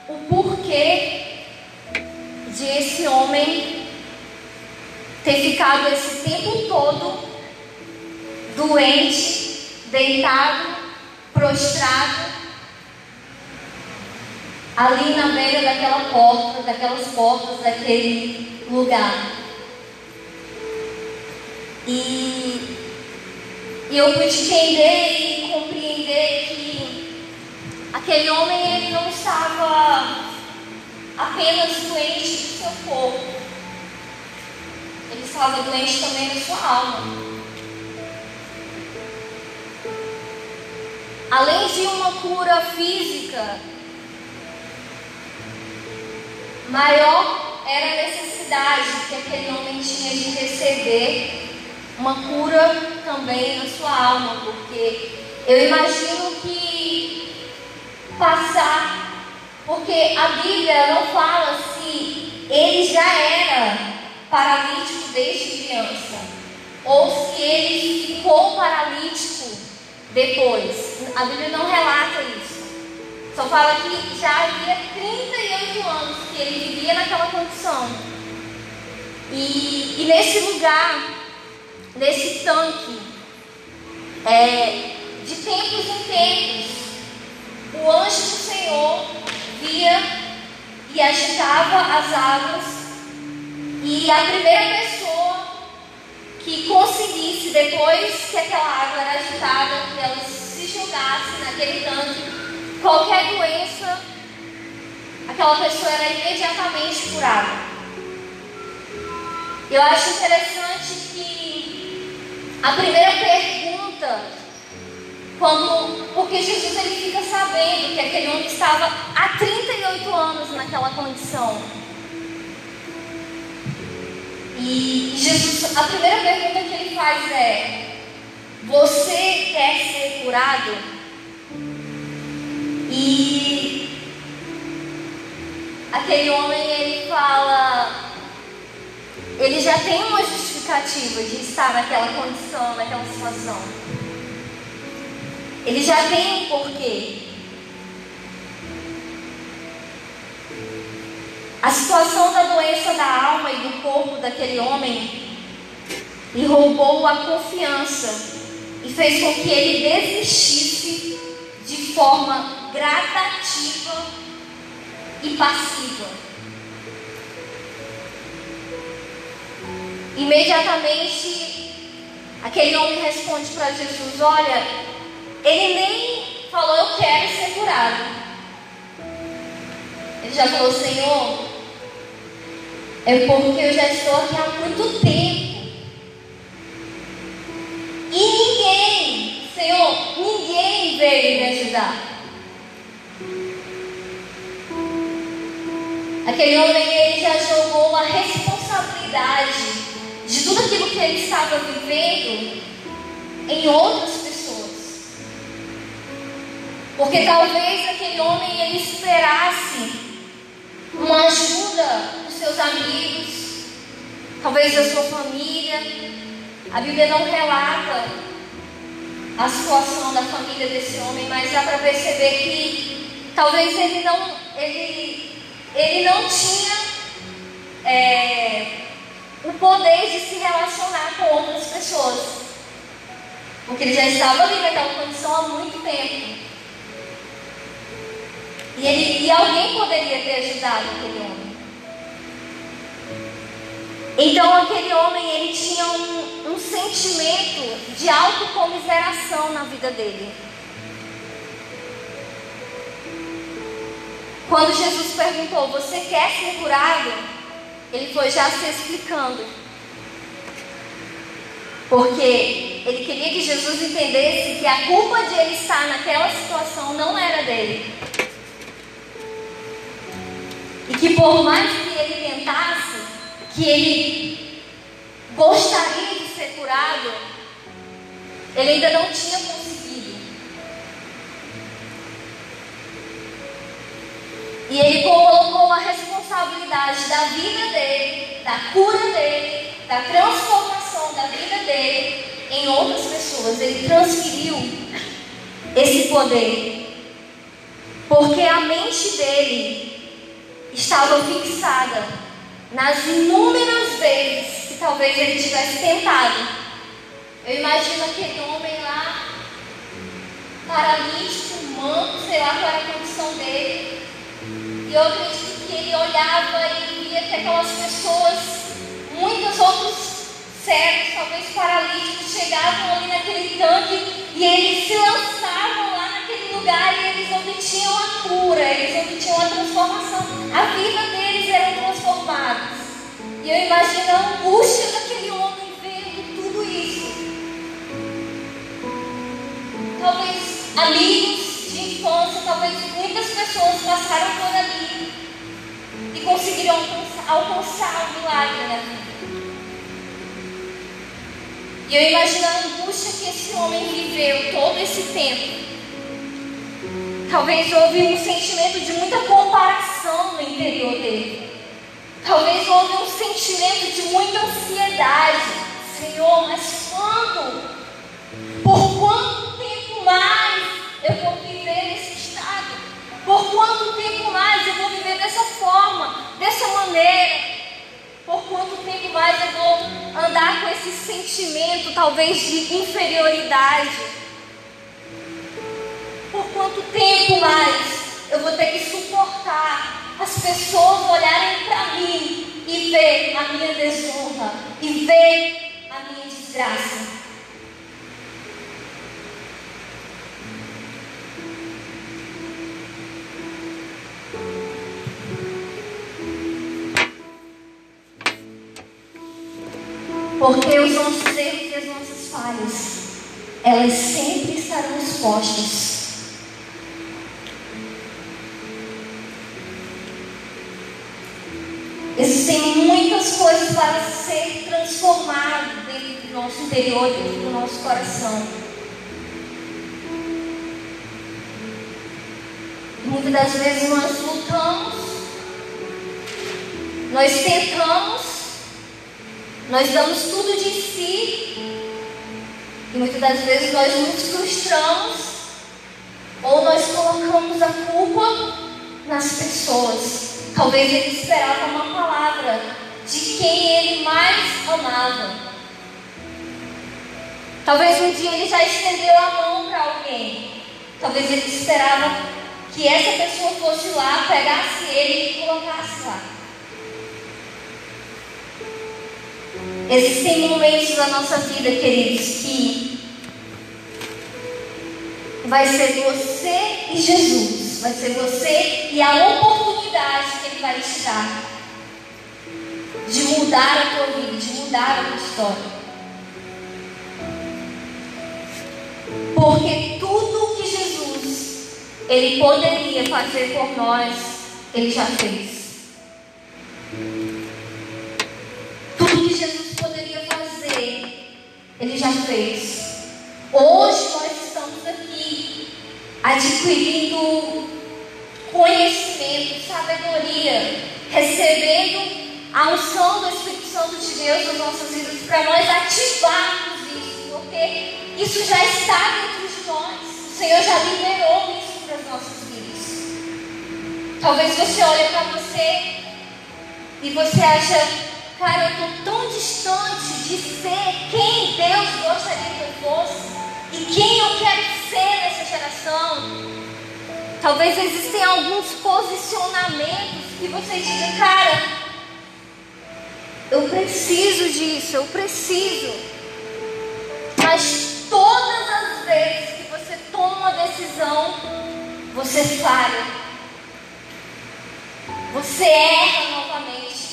o porquê de esse homem ter ficado esse tempo todo doente, deitado, prostrado, ali na beira daquela porta, daquelas portas daquele lugar. E, eu pude entender e compreender que aquele homem ele não estava apenas doente do seu corpo, ele estava doente também na sua alma. Além de uma cura física, maior era a necessidade que aquele homem tinha de receber uma cura também na sua alma, porque eu imagino que passar, porque a Bíblia não fala se ele já era paralítico desde criança, ou se ele ficou paralítico depois. A Bíblia não relata isso. Só fala que já havia 38 anos que ele vivia naquela condição. E, e nesse lugar, nesse tanque, é, de tempos em tempos, o anjo do Senhor via e agitava as águas, e a primeira pessoa que conseguisse, depois que aquela água era agitada, que ela se jogasse naquele tanque, qualquer doença, aquela pessoa era imediatamente curada. Eu acho interessante que a primeira pergunta, quando, porque Jesus ele fica sabendo que aquele homem estava há 38 anos naquela condição. E Jesus, a primeira pergunta que ele faz é: Você quer ser curado? E aquele homem ele fala: ele já tem uma justificativa de estar naquela condição, naquela situação. Ele já tem um porquê. A situação da doença da alma e do corpo daquele homem lhe roubou a confiança e fez com que ele desistisse de forma gradativa e passiva. Imediatamente, aquele homem responde para Jesus: Olha, ele nem falou, eu quero ser curado. Ele já falou: Senhor, é porque eu já estou aqui há muito tempo. E ninguém, Senhor, ninguém veio me ajudar. Aquele homem, ele já jogou uma responsabilidade de tudo aquilo que ele estava vivendo em outras pessoas. Porque talvez aquele homem ele esperasse uma ajuda dos seus amigos, talvez da sua família. A Bíblia não relata a situação da família desse homem, mas dá para perceber que talvez ele não, ele, ele não tinha é, o poder de se relacionar com outras pessoas. Porque ele já estava ali naquela condição há muito tempo. E, ele, e alguém poderia ter ajudado aquele homem. Então aquele homem ele tinha um, um sentimento de autocomiseração na vida dele. Quando Jesus perguntou, você quer ser curado? ele foi já se explicando. Porque ele queria que Jesus entendesse que a culpa de ele estar naquela situação não era dele. Que por mais que ele tentasse, que ele gostaria de ser curado, ele ainda não tinha conseguido. E ele colocou a responsabilidade da vida dele, da cura dele, da transformação da vida dele em outras pessoas. Ele transferiu esse poder. Porque a mente dele estava fixada nas inúmeras vezes que talvez ele tivesse tentado. Eu imagino aquele homem lá, paralítico, manco, sei lá qual era a condição dele. E eu acredito ele olhava e via que aquelas pessoas, muitos outros cegos, talvez paralíticos, chegavam ali naquele tanque e eles se lançavam lugar e eles obtinham a cura, eles obtinham a transformação. A vida deles era transformada. E eu imagino a angústia daquele homem vendo tudo isso. Talvez amigos de infância, talvez muitas pessoas passaram por ali e conseguiram alcançar o milagre na vida. E eu imagino a angústia que esse homem viveu todo esse tempo. Talvez houve um sentimento de muita comparação no interior dele. Talvez houve um sentimento de muita ansiedade. Senhor, mas quando? Por quanto tempo mais eu vou viver nesse por quanto tempo mais eu vou viver dessa forma, dessa maneira? Por quanto tempo mais eu vou andar com esse sentimento, talvez de inferioridade? Por quanto tempo mais eu vou ter que suportar as pessoas olharem para mim e ver a minha desonra e ver a minha desgraça. Porque os nossos erros e as nossas falhas, elas sempre estarão expostas. Para ser transformado dentro do nosso interior, dentro do nosso coração. Muitas das vezes nós lutamos, nós tentamos, nós damos tudo de si e muitas das vezes nós nos frustramos ou nós colocamos a culpa nas pessoas. Talvez ele esperava uma palavra de quem ele mais amava. Talvez um dia ele já estendeu a mão para alguém. Talvez ele esperava que essa pessoa fosse lá, pegasse ele e colocasse lá. Existem momentos da nossa vida, queridos, que vai ser você e Jesus, vai ser você e a oportunidade que Ele vai te dar de mudar a tua vida, de mudar a tua história. Porque tudo que Jesus Ele poderia fazer por nós, Ele já fez. Ele já fez. Hoje nós estamos aqui adquirindo conhecimento, sabedoria, recebendo a unção do Espírito Santo de Deus nas nossas vidas para nós ativarmos isso, porque isso já está dentro de nós. O Senhor já liberou isso para as nossas vidas. Talvez você olhe para você e você acha Cara, eu estou tão distante de ser quem Deus gostaria que eu fosse e quem eu quero ser nessa geração. Talvez existem alguns posicionamentos que você diga, cara, eu preciso disso, eu preciso. Mas todas as vezes que você toma uma decisão, você falha. Você erra novamente.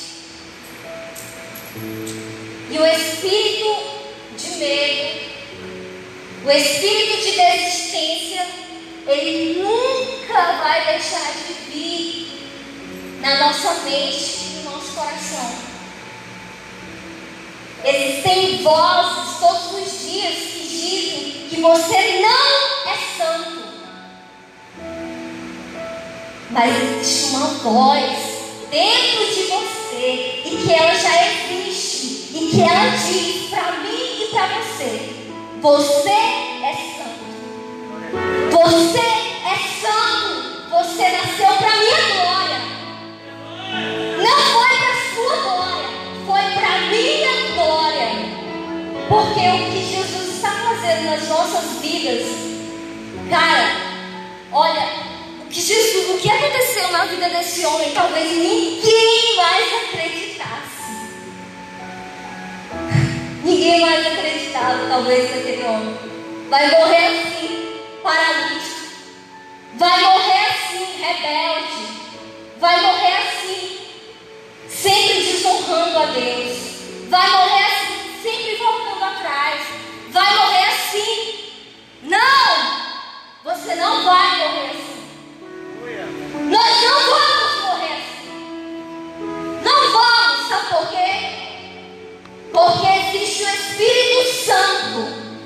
E o espírito de medo, o espírito de desistência, ele nunca vai deixar de vir na nossa mente e no nosso coração. Existem vozes todos os dias que dizem que você não é santo. Mas existe uma voz dentro de você e que ela já existe e que ela diz para mim e para você: Você é santo. Você é nas nossas vidas, cara, olha, o que Jesus, o que aconteceu na vida desse homem, talvez ninguém mais acreditasse. (laughs) Ninguém mais acreditava, talvez, naquele homem. Vai morrer assim, paralítico. Vai morrer assim, rebelde. Vai morrer assim, sempre desonrando a Deus. Vai morrer assim, não vai morrer assim. Nós não vamos morrer assim. Não vamos, sabe por quê? Porque existe o Espírito Santo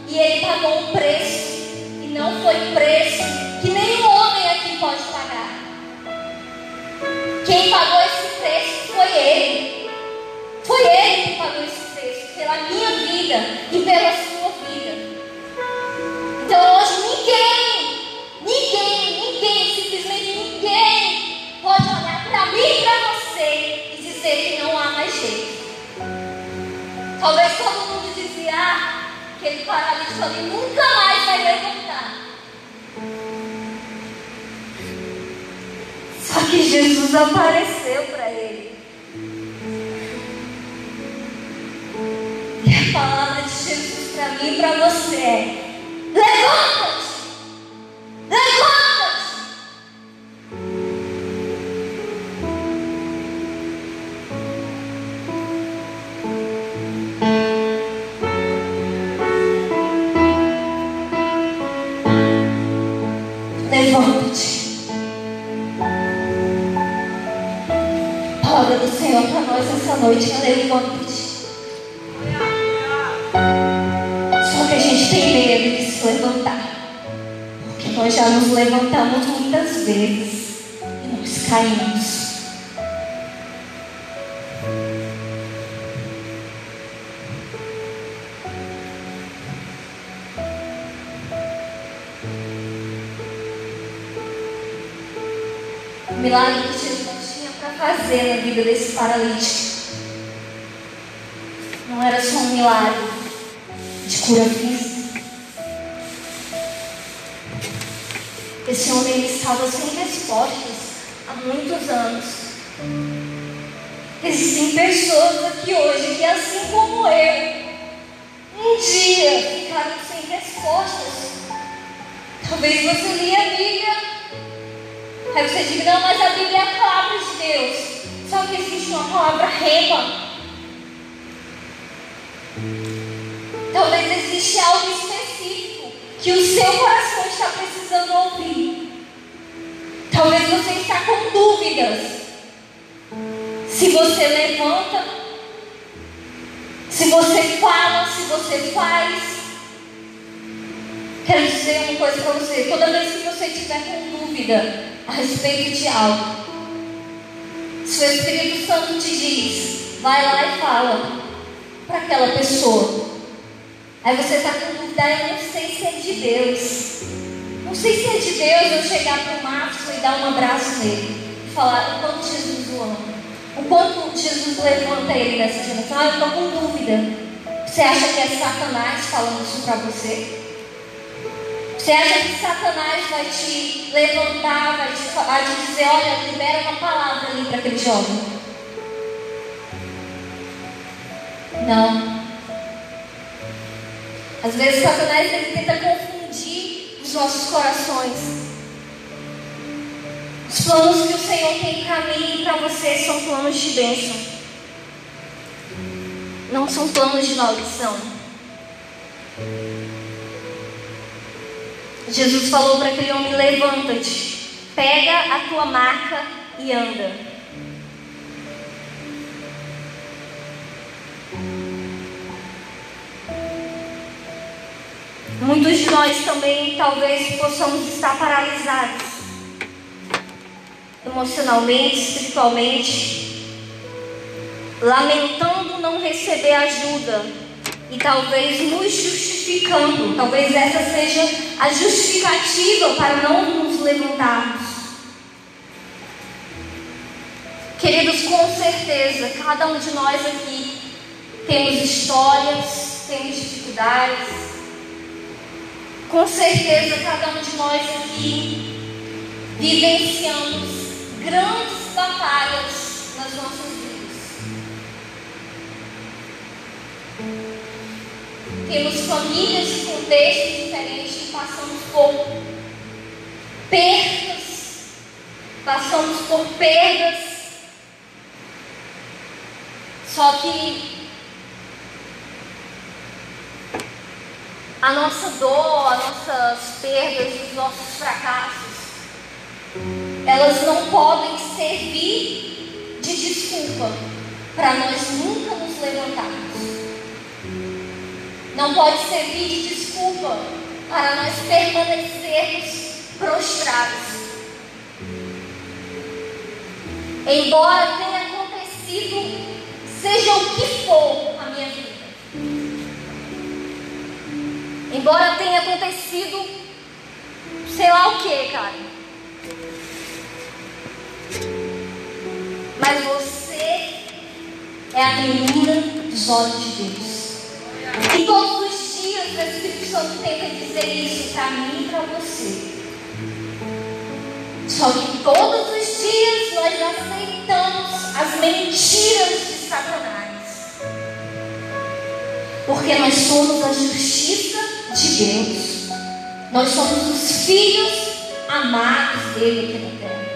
e ele pagou um preço. E não foi preço que nenhum homem aqui pode pagar. Quem pagou esse preço foi ele. Foi ele que pagou esse preço pela minha vida e pela sua vida. Então hoje ninguém, que não há mais jeito. Talvez todo mundo dizia, ah, aquele paralítico ali nunca mais vai levantar. Só que que Jesus apareceu para ele. E a palavra de Jesus para mim e para você é: levanta-te! Levanta-te! Levanta-te. Nós essa noite levanta-te. Só que a gente tem medo de se levantar. Porque nós já nos levantamos muitas vezes e nós caímos. Vida desse paralítico não era só um milagre de cura física. Esse homem estava sem respostas há muitos anos. Existem pessoas aqui hoje que, assim como eu, um dia ficaram sem respostas. Talvez você lia a Bíblia, aí você diga, não, mas a Bíblia é a palavra de Deus. Só que existe uma palavra rema. Talvez existe algo específico que o seu coração está precisando ouvir. Talvez você está com dúvidas. Se você levanta, se você fala, se você faz. Quero dizer uma coisa para você. Toda vez que você estiver com dúvida a respeito de algo, se o Espírito Santo te diz, vai lá e fala para aquela pessoa. Aí você está com dúvida, eu não sei se é de Deus. Não sei se é de Deus eu chegar para o Márcio e dar um abraço nele. E falar o quanto Jesus o ama. O quanto Jesus levanta ele nessa geração. Ah, eu estou com dúvida. Você acha que é Satanás falando isso para você? Você acha que Satanás vai te levantar, vai te, vai te dizer, olha, libera uma palavra ali para aquele jovem? Não. Às vezes Satanás ele tenta confundir os nossos corações. Os planos que o Senhor tem para mim e para você são planos de bênção. Não são planos de maldição. Jesus falou para aquele homem: levanta-te, pega a tua marca e anda. Muitos de nós também talvez possamos estar paralisados emocionalmente, espiritualmente, lamentando não receber ajuda e talvez nos justificando. Talvez essa seja a justificativa para não nos levantarmos. Queridos, com certeza, cada um de nós aqui temos histórias, temos dificuldades. Com certeza, cada um de nós aqui vivenciamos grandes batalhas nas nossas vidas. Temos famílias e contextos diferentes que passamos por perdas, passamos por perdas. Só que a nossa dor, as nossas perdas, os nossos fracassos, elas não podem servir de desculpa para nós nunca nos levantarmos. Não pode servir de desculpa para nós permanecermos prostrados. Embora tenha acontecido, seja o que for a minha vida. Embora tenha acontecido, sei lá o que, cara. Mas você é a menina dos olhos de Deus. E todos os dias o Espírito Santo tenta dizer isso para mim e para você. Só que todos os dias nós aceitamos as mentiras de Satanás. Porque nós somos a justiça de Deus. Nós somos os filhos amados dele aqui na terra.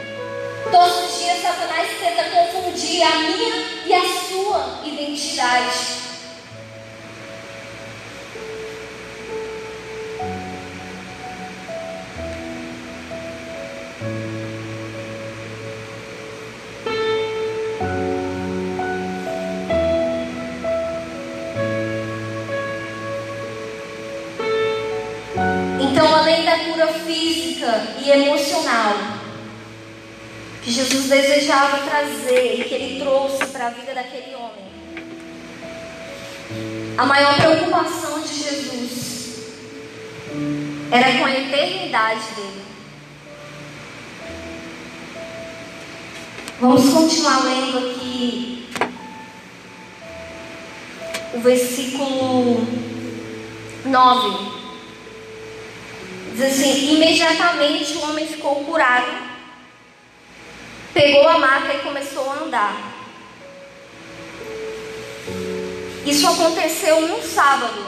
Todos os dias Satanás tenta confundir a minha e a sua identidade. Jesus desejava trazer e que ele trouxe para a vida daquele homem, a maior preocupação de Jesus era com a eternidade dele. Vamos continuar lendo aqui o versículo 9. Diz assim: imediatamente o homem ficou curado, pegou a maca e começou a andar. Isso aconteceu num sábado.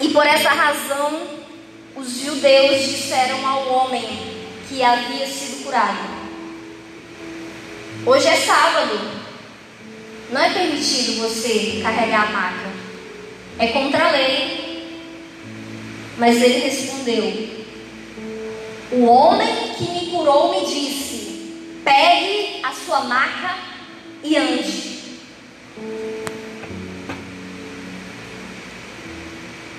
E por essa razão, os judeus disseram ao homem que havia sido curado: Hoje é sábado. Não é permitido você carregar a maca. É contra a lei. Mas ele respondeu: O homem que me curou me disse: Pegue a sua maca e ande.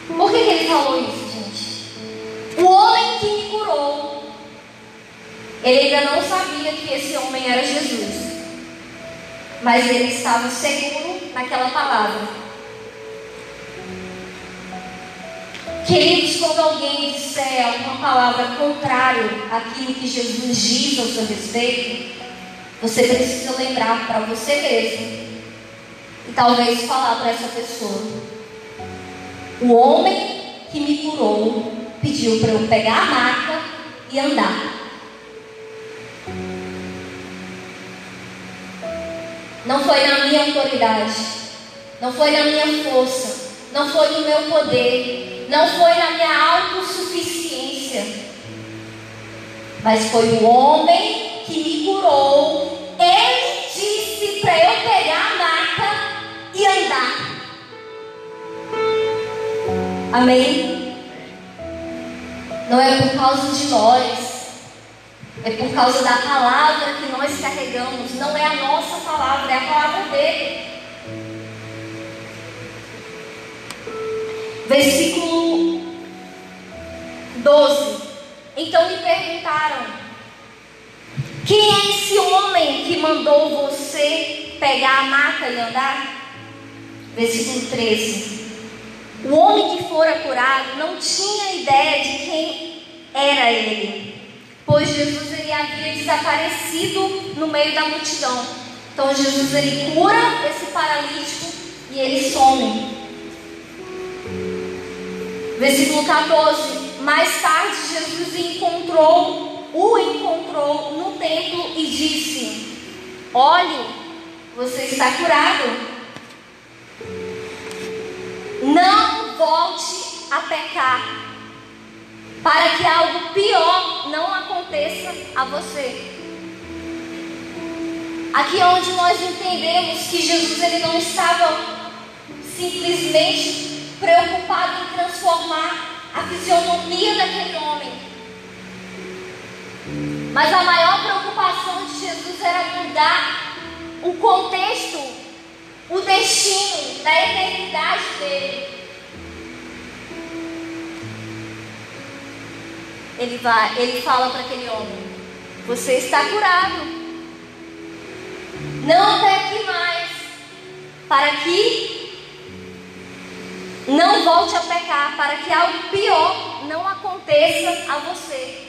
Por que, que ele falou isso, gente? O homem que me curou, ele ainda não sabia que esse homem era Jesus. Mas ele estava seguro naquela palavra. Queridos, quando alguém disser alguma palavra contrária àquilo que Jesus diz ao seu respeito, você precisa lembrar para você mesmo e talvez falar para essa pessoa: O homem que me curou pediu para eu pegar a maca e andar. Não foi na minha autoridade, não foi na minha força, não foi no meu poder, não foi na minha autossuficiência, mas foi o homem que me curou. Ele disse para eu pegar a maca e andar. Amém? Não é por causa de nós, é por causa da palavra que nós carregamos. Não é a nossa palavra, é a palavra dele. Versículo 12. Então me perguntaram: Quem é esse homem que mandou você pegar a maca e andar? Versículo 13. O homem que fora curado não tinha ideia de quem era ele, pois Jesus ele havia desaparecido no meio da multidão. Então Jesus ele cura esse paralítico e ele some. Versículo 14. Mais tarde, Jesus encontrou, o encontrou no templo e disse: Olhe, você está curado. Não volte a pecar, para que algo pior não aconteça a você. Aqui é onde nós entendemos que Jesus ele não estava simplesmente preocupado em transformar a fisionomia daquele homem. Mas a maior preocupação de Jesus era mudar o contexto, o destino da eternidade dele. Ele vai, ele fala para aquele homem: Você está curado. Não peque mais, para que não volte a pecar para que algo pior não aconteça a você.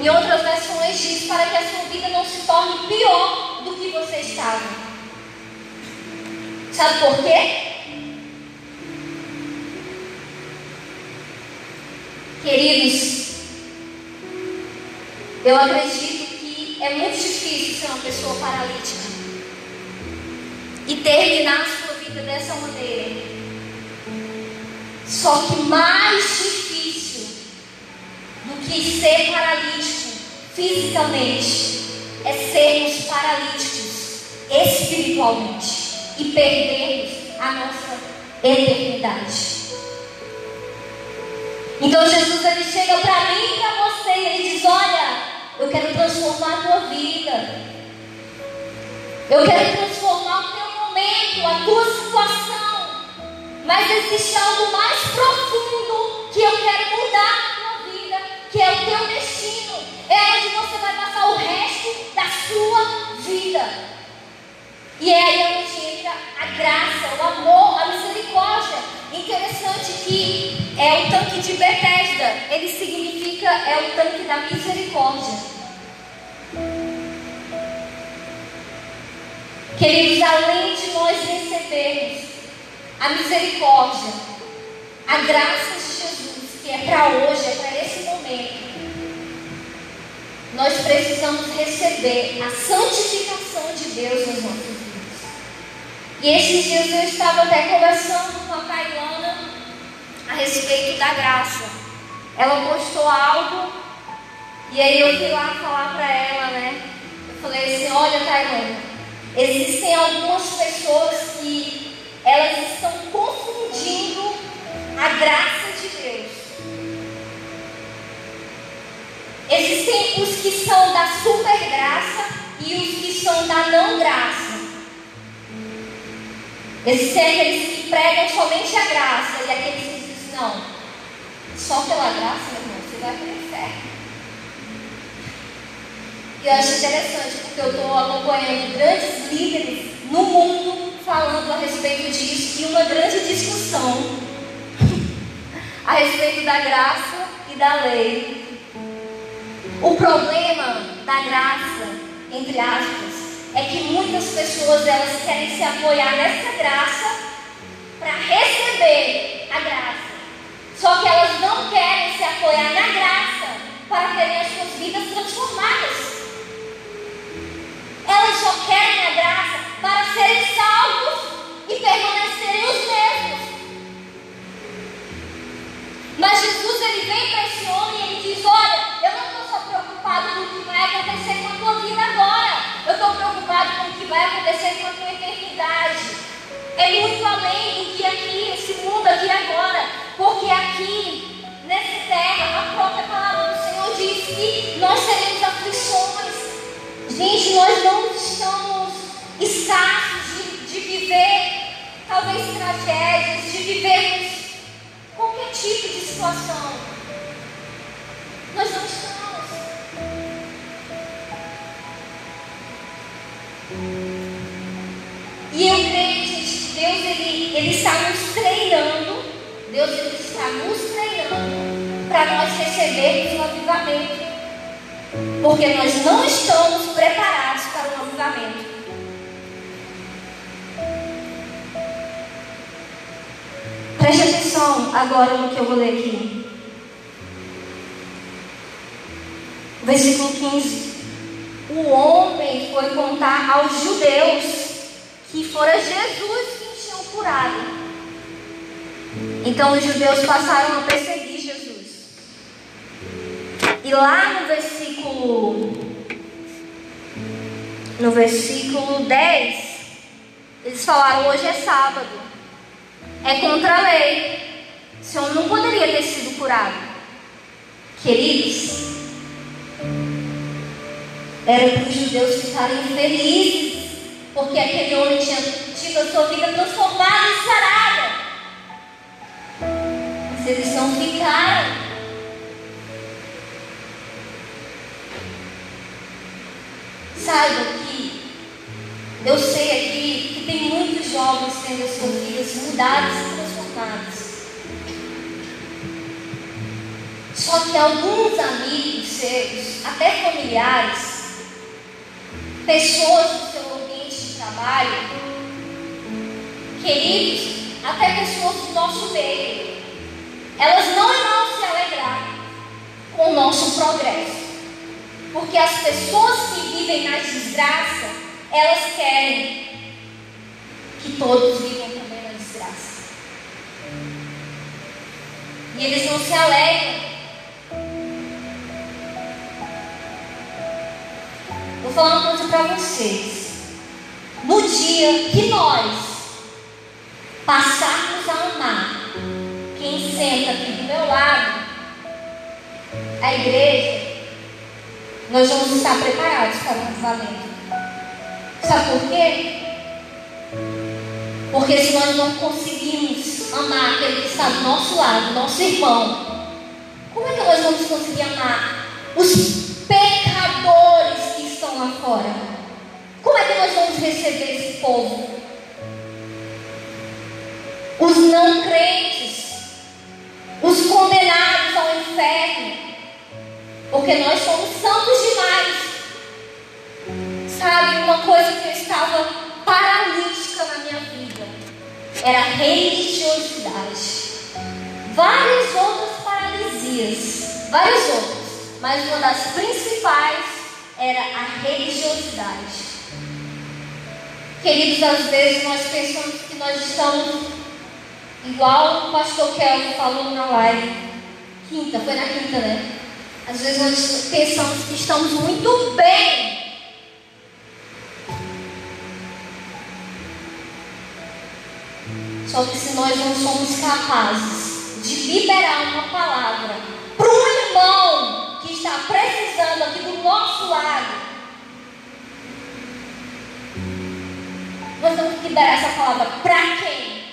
Em outras versões diz para que a sua vida não se torne pior do que você estava. Sabe por quê? Queridos, Eu acredito que é muito difícil ser uma pessoa paralítica e terminar a sua vida dessa maneira. Só que mais difícil do que ser paralítico fisicamente é sermos paralíticos espiritualmente e perdermos a nossa eternidade. Então Jesus ele chega para mim e para você e ele diz: Olha, eu quero transformar a tua vida. Eu quero transformar o teu momento, a tua situação. Mas existe algo mais profundo que eu quero mudar na tua vida, que é o teu destino. É onde você vai passar o resto da sua vida. E é aí onde entra a graça, o amor, a misericórdia. Interessante que é o tanque de Bethesda, ele significa é o tanque da misericórdia. Queridos, além de nós recebermos a misericórdia, a graça de Jesus, que é para hoje, é para esse momento, nós precisamos receber a santificação de Deus nas nossas vidas. E esses dias eu estava até conversando com a Tailana a respeito da graça. Ela postou algo e aí eu fui lá falar para ela, né? Eu falei assim, olha Tailana, existem algumas pessoas que elas estão confundindo a graça de Deus. Existem os que são da super graça e os que são da não graça. Existem aqueles que pregam somente a graça e aqueles que dizem, não, só pela graça, meu irmão, você vai para o inferno. E eu acho interessante porque eu estou acompanhando grandes líderes no mundo falando a respeito disso e uma grande discussão (laughs) a respeito da graça e da lei. O problema da graça, entre aspas, é que muitas pessoas elas querem se apoiar nessa graça para receber a graça. Só que elas não querem se apoiar na graça para terem as suas vidas transformadas. Elas só querem a graça para serem salvos e permanecerem os mesmos. Mas Jesus ele vem para esse homem e ele diz: Olha, eu não estou só preocupado com o que vai acontecer com a tua vida agora. Eu estou preocupado com o que vai acontecer com a tua eternidade. É muito além do que aqui, esse mundo aqui agora. Porque aqui, nessa terra, a própria palavra do Senhor diz que nós teremos aflições. Gente, nós não estamos escassos de, de viver, talvez, tragédias, de vivermos qualquer tipo de situação. Nós não estamos. E eu creio, gente, que Deus ele, ele está nos treinando. Deus ele está nos treinando para nós recebermos o avivamento. Porque nós não estamos preparados para o avivamento. Preste atenção agora no que eu vou ler aqui. Versículo 15. O homem foi contar aos judeus que fora Jesus quem tinham curado. Então os judeus passaram a perseguir Jesus. E lá no versículo no versículo 10, eles falaram: hoje é sábado é contra a lei. Esse homem não poderia ter sido curado. Queridos, era para os judeus ficarem felizes, porque aquele homem tinha tido a sua vida transformada e sarada. Mas eles não ficaram. Saiba que eu sei aqui que tem muitos jovens tendo as suas vidas mudadas e transformadas. Só que alguns amigos seus, até familiares, pessoas do seu ambiente de trabalho, queridos, até pessoas do nosso meio, elas não irão se alegrar com o nosso progresso. Porque as pessoas que vivem na desgraça, elas querem que todos vivam também na desgraça. E eles não se alegram. Vou falar uma coisa para vocês. No dia que nós passarmos a amar quem senta aqui do meu lado, a igreja, nós vamos estar preparados para o avivamento. Sabe por quê? Porque se nós não conseguimos amar aquele que está do nosso lado, nosso irmão, como é que nós vamos conseguir amar os pecadores que estão lá fora? Como é que nós vamos receber esse povo? Os não crentes, os condenados ao inferno, porque nós somos santos demais. Sabe, uma coisa que eu estava paralítica na minha vida era religiosidade. Várias outras paralisias, várias outras, mas uma das principais era a religiosidade. Queridos, às vezes nós pensamos que nós estamos igual o pastor Kelvin falou na live. Quinta, foi na quinta, né? Às vezes nós pensamos que estamos muito bem. Só que se nós não somos capazes de liberar uma palavra para um irmão que está precisando aqui do nosso lado, nós temos que liberar essa palavra para quem?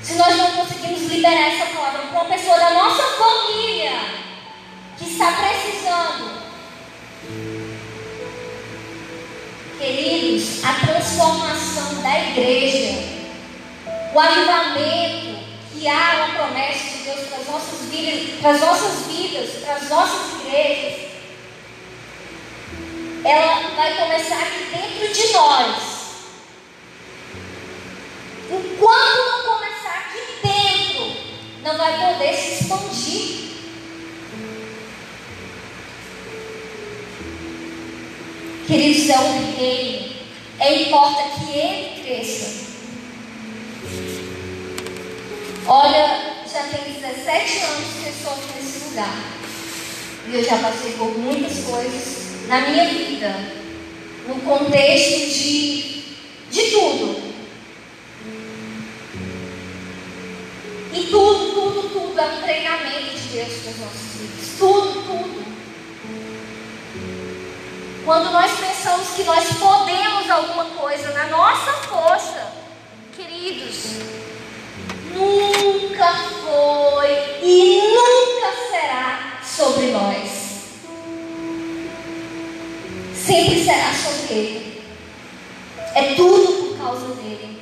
Se nós não conseguimos liberar essa palavra para uma pessoa da nossa família, que está precisando. Queridos, a transformação da igreja, o avivamento que há uma promessa de Deus para as nossas vidas, para as nossas vidas, para as nossas igrejas, ela vai começar aqui dentro de nós. Enquanto não começar aqui dentro, não vai poder se expandir. Queridos, é um reino. É importa que ele cresça. Olha, já tem 17 anos que eu estou nesse lugar. E eu já passei por muitas coisas na minha vida. No contexto de, de tudo. E tudo, tudo, tudo é um treinamento de Deus para os nossos filhos. Tudo, tudo. Quando nós pensamos que nós podemos alguma coisa na nossa força, queridos, nunca foi e nunca será sobre nós. Sempre será sobre Ele. É tudo por causa dele.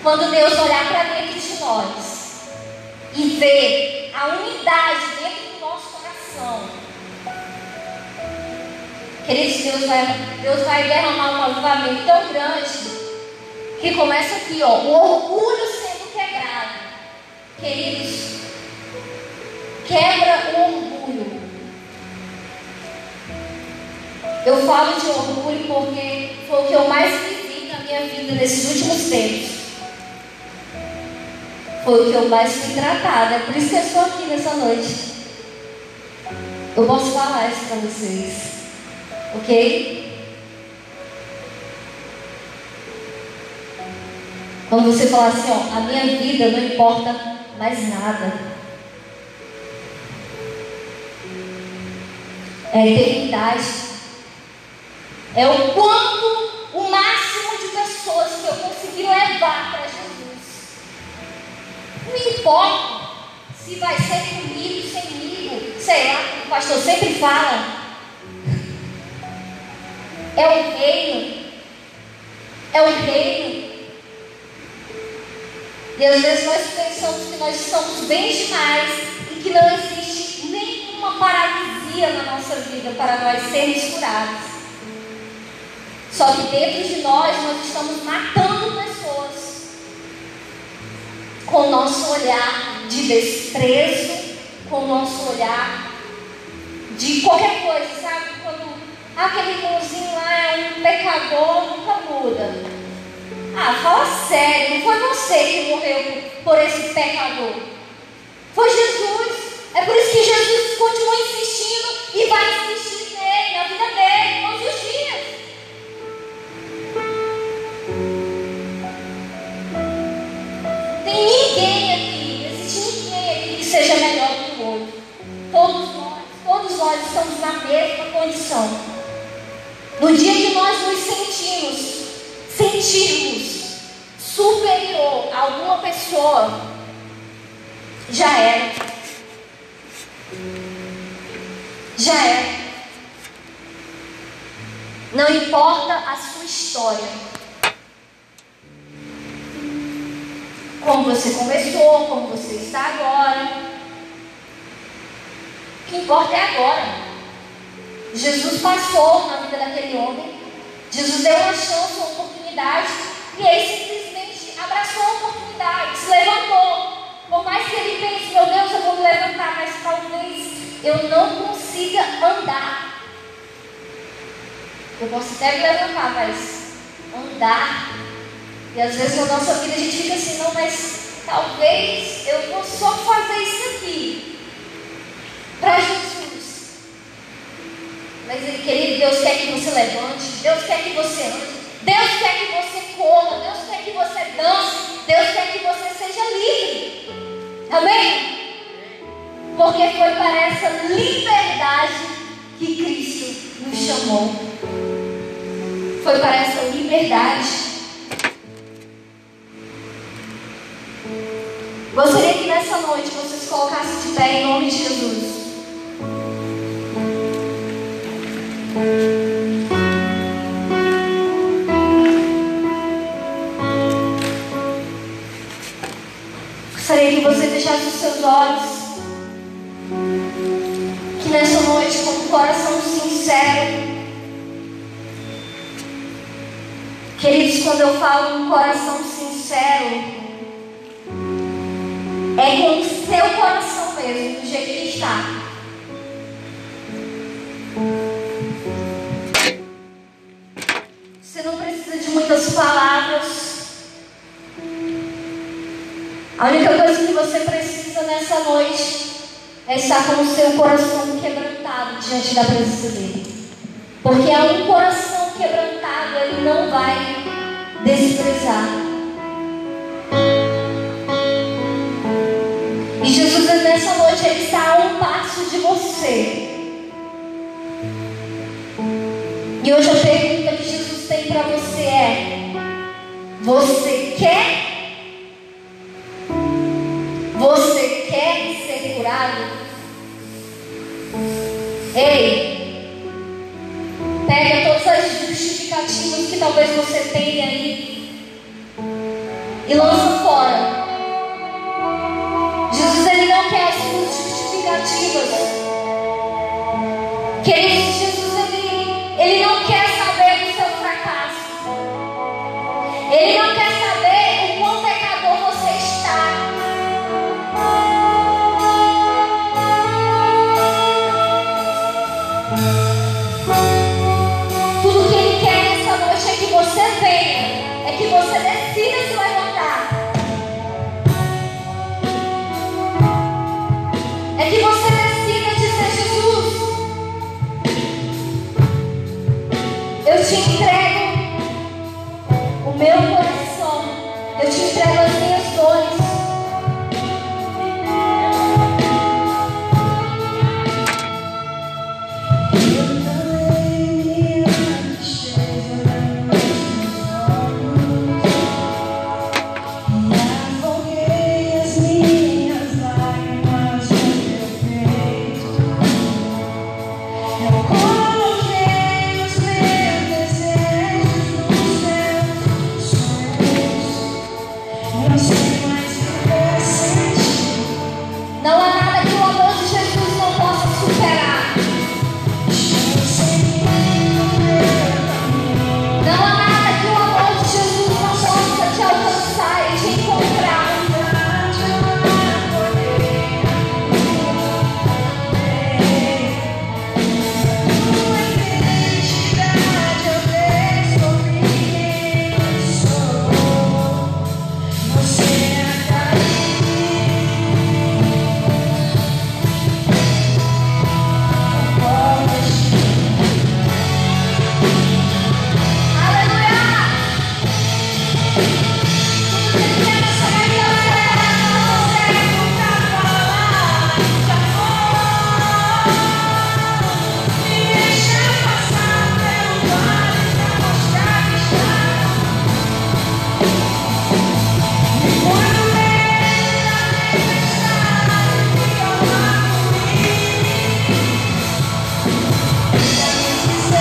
Quando Deus olhar Deus vai, Deus vai derramar um avivamento tão grande que começa aqui, ó, o orgulho sendo quebrado. Queridos, quebra o orgulho. Eu falo de orgulho porque foi o que eu mais vivi na minha vida nesses últimos tempos. Foi o que eu mais fui tratada. Por isso que eu estou aqui nessa noite. Eu posso falar isso para vocês. Ok? Quando você falar assim, ó, a minha vida não importa mais nada. É a eternidade. É o quanto, o máximo de pessoas que eu consegui levar para Jesus. Não importa se vai ser comigo, sem comigo, sei lá, o pastor sempre fala. É o reino. É o reino. E às vezes nós pensamos que nós somos bem demais e que não existe nenhuma paralisia na nossa vida para nós sermos curados. Só que dentro de nós nós estamos matando pessoas com o nosso olhar de desprezo, com o nosso olhar de qualquer coisa, sabe? Aquele irmãozinho lá é um pecador, nunca muda. Ah, fala sério, não foi você que morreu por esse pecador. Foi Jesus. É por isso que Jesus continua insistindo e vai insistir nele, na vida dele, todos os dias. Tem ninguém aqui, existe ninguém aqui que seja melhor que o outro. Todos nós, todos nós estamos na mesma condição. No dia que nós nos sentimos, sentirmos superior a alguma pessoa, já era. Já é. Não importa a sua história. Como você começou, como você está agora. O que importa é agora. Jesus passou na vida daquele homem. Jesus deu uma chance, uma oportunidade. E ele simplesmente abraçou a oportunidade, se levantou. Por mais que ele pense, meu Deus, eu vou me levantar, mas talvez eu não consiga andar. Eu posso até me levantar, mas andar. E às vezes na nossa vida a gente fica assim, não, mas talvez eu vou só fazer isso aqui para Jesus. Mas querido, Deus quer que você levante, Deus quer que você ande, Deus quer que você corra, Deus quer que você dance, Deus quer que você seja livre. Amém? Porque foi para essa liberdade que Cristo nos chamou. Foi para essa liberdade. Gostaria que nessa noite vocês colocassem de pé em nome de Jesus. Gostaria que você fechasse os seus olhos nessa noite com um coração sincero. Queridos, quando eu falo um coração sincero, é com o seu coração mesmo, do jeito que está. Muitas palavras. A única coisa que você precisa nessa noite é estar com o seu coração quebrantado diante da presença dele. Porque a um coração quebrantado ele não vai desprezar. E Jesus nessa noite ele está a um passo de você. E hoje a pergunta que Jesus tem para você é: Você quer você quer ser curado? Ei, pega todas as justificativas que talvez você tenha aí e lança fora. Jesus ele não quer as suas justificativas.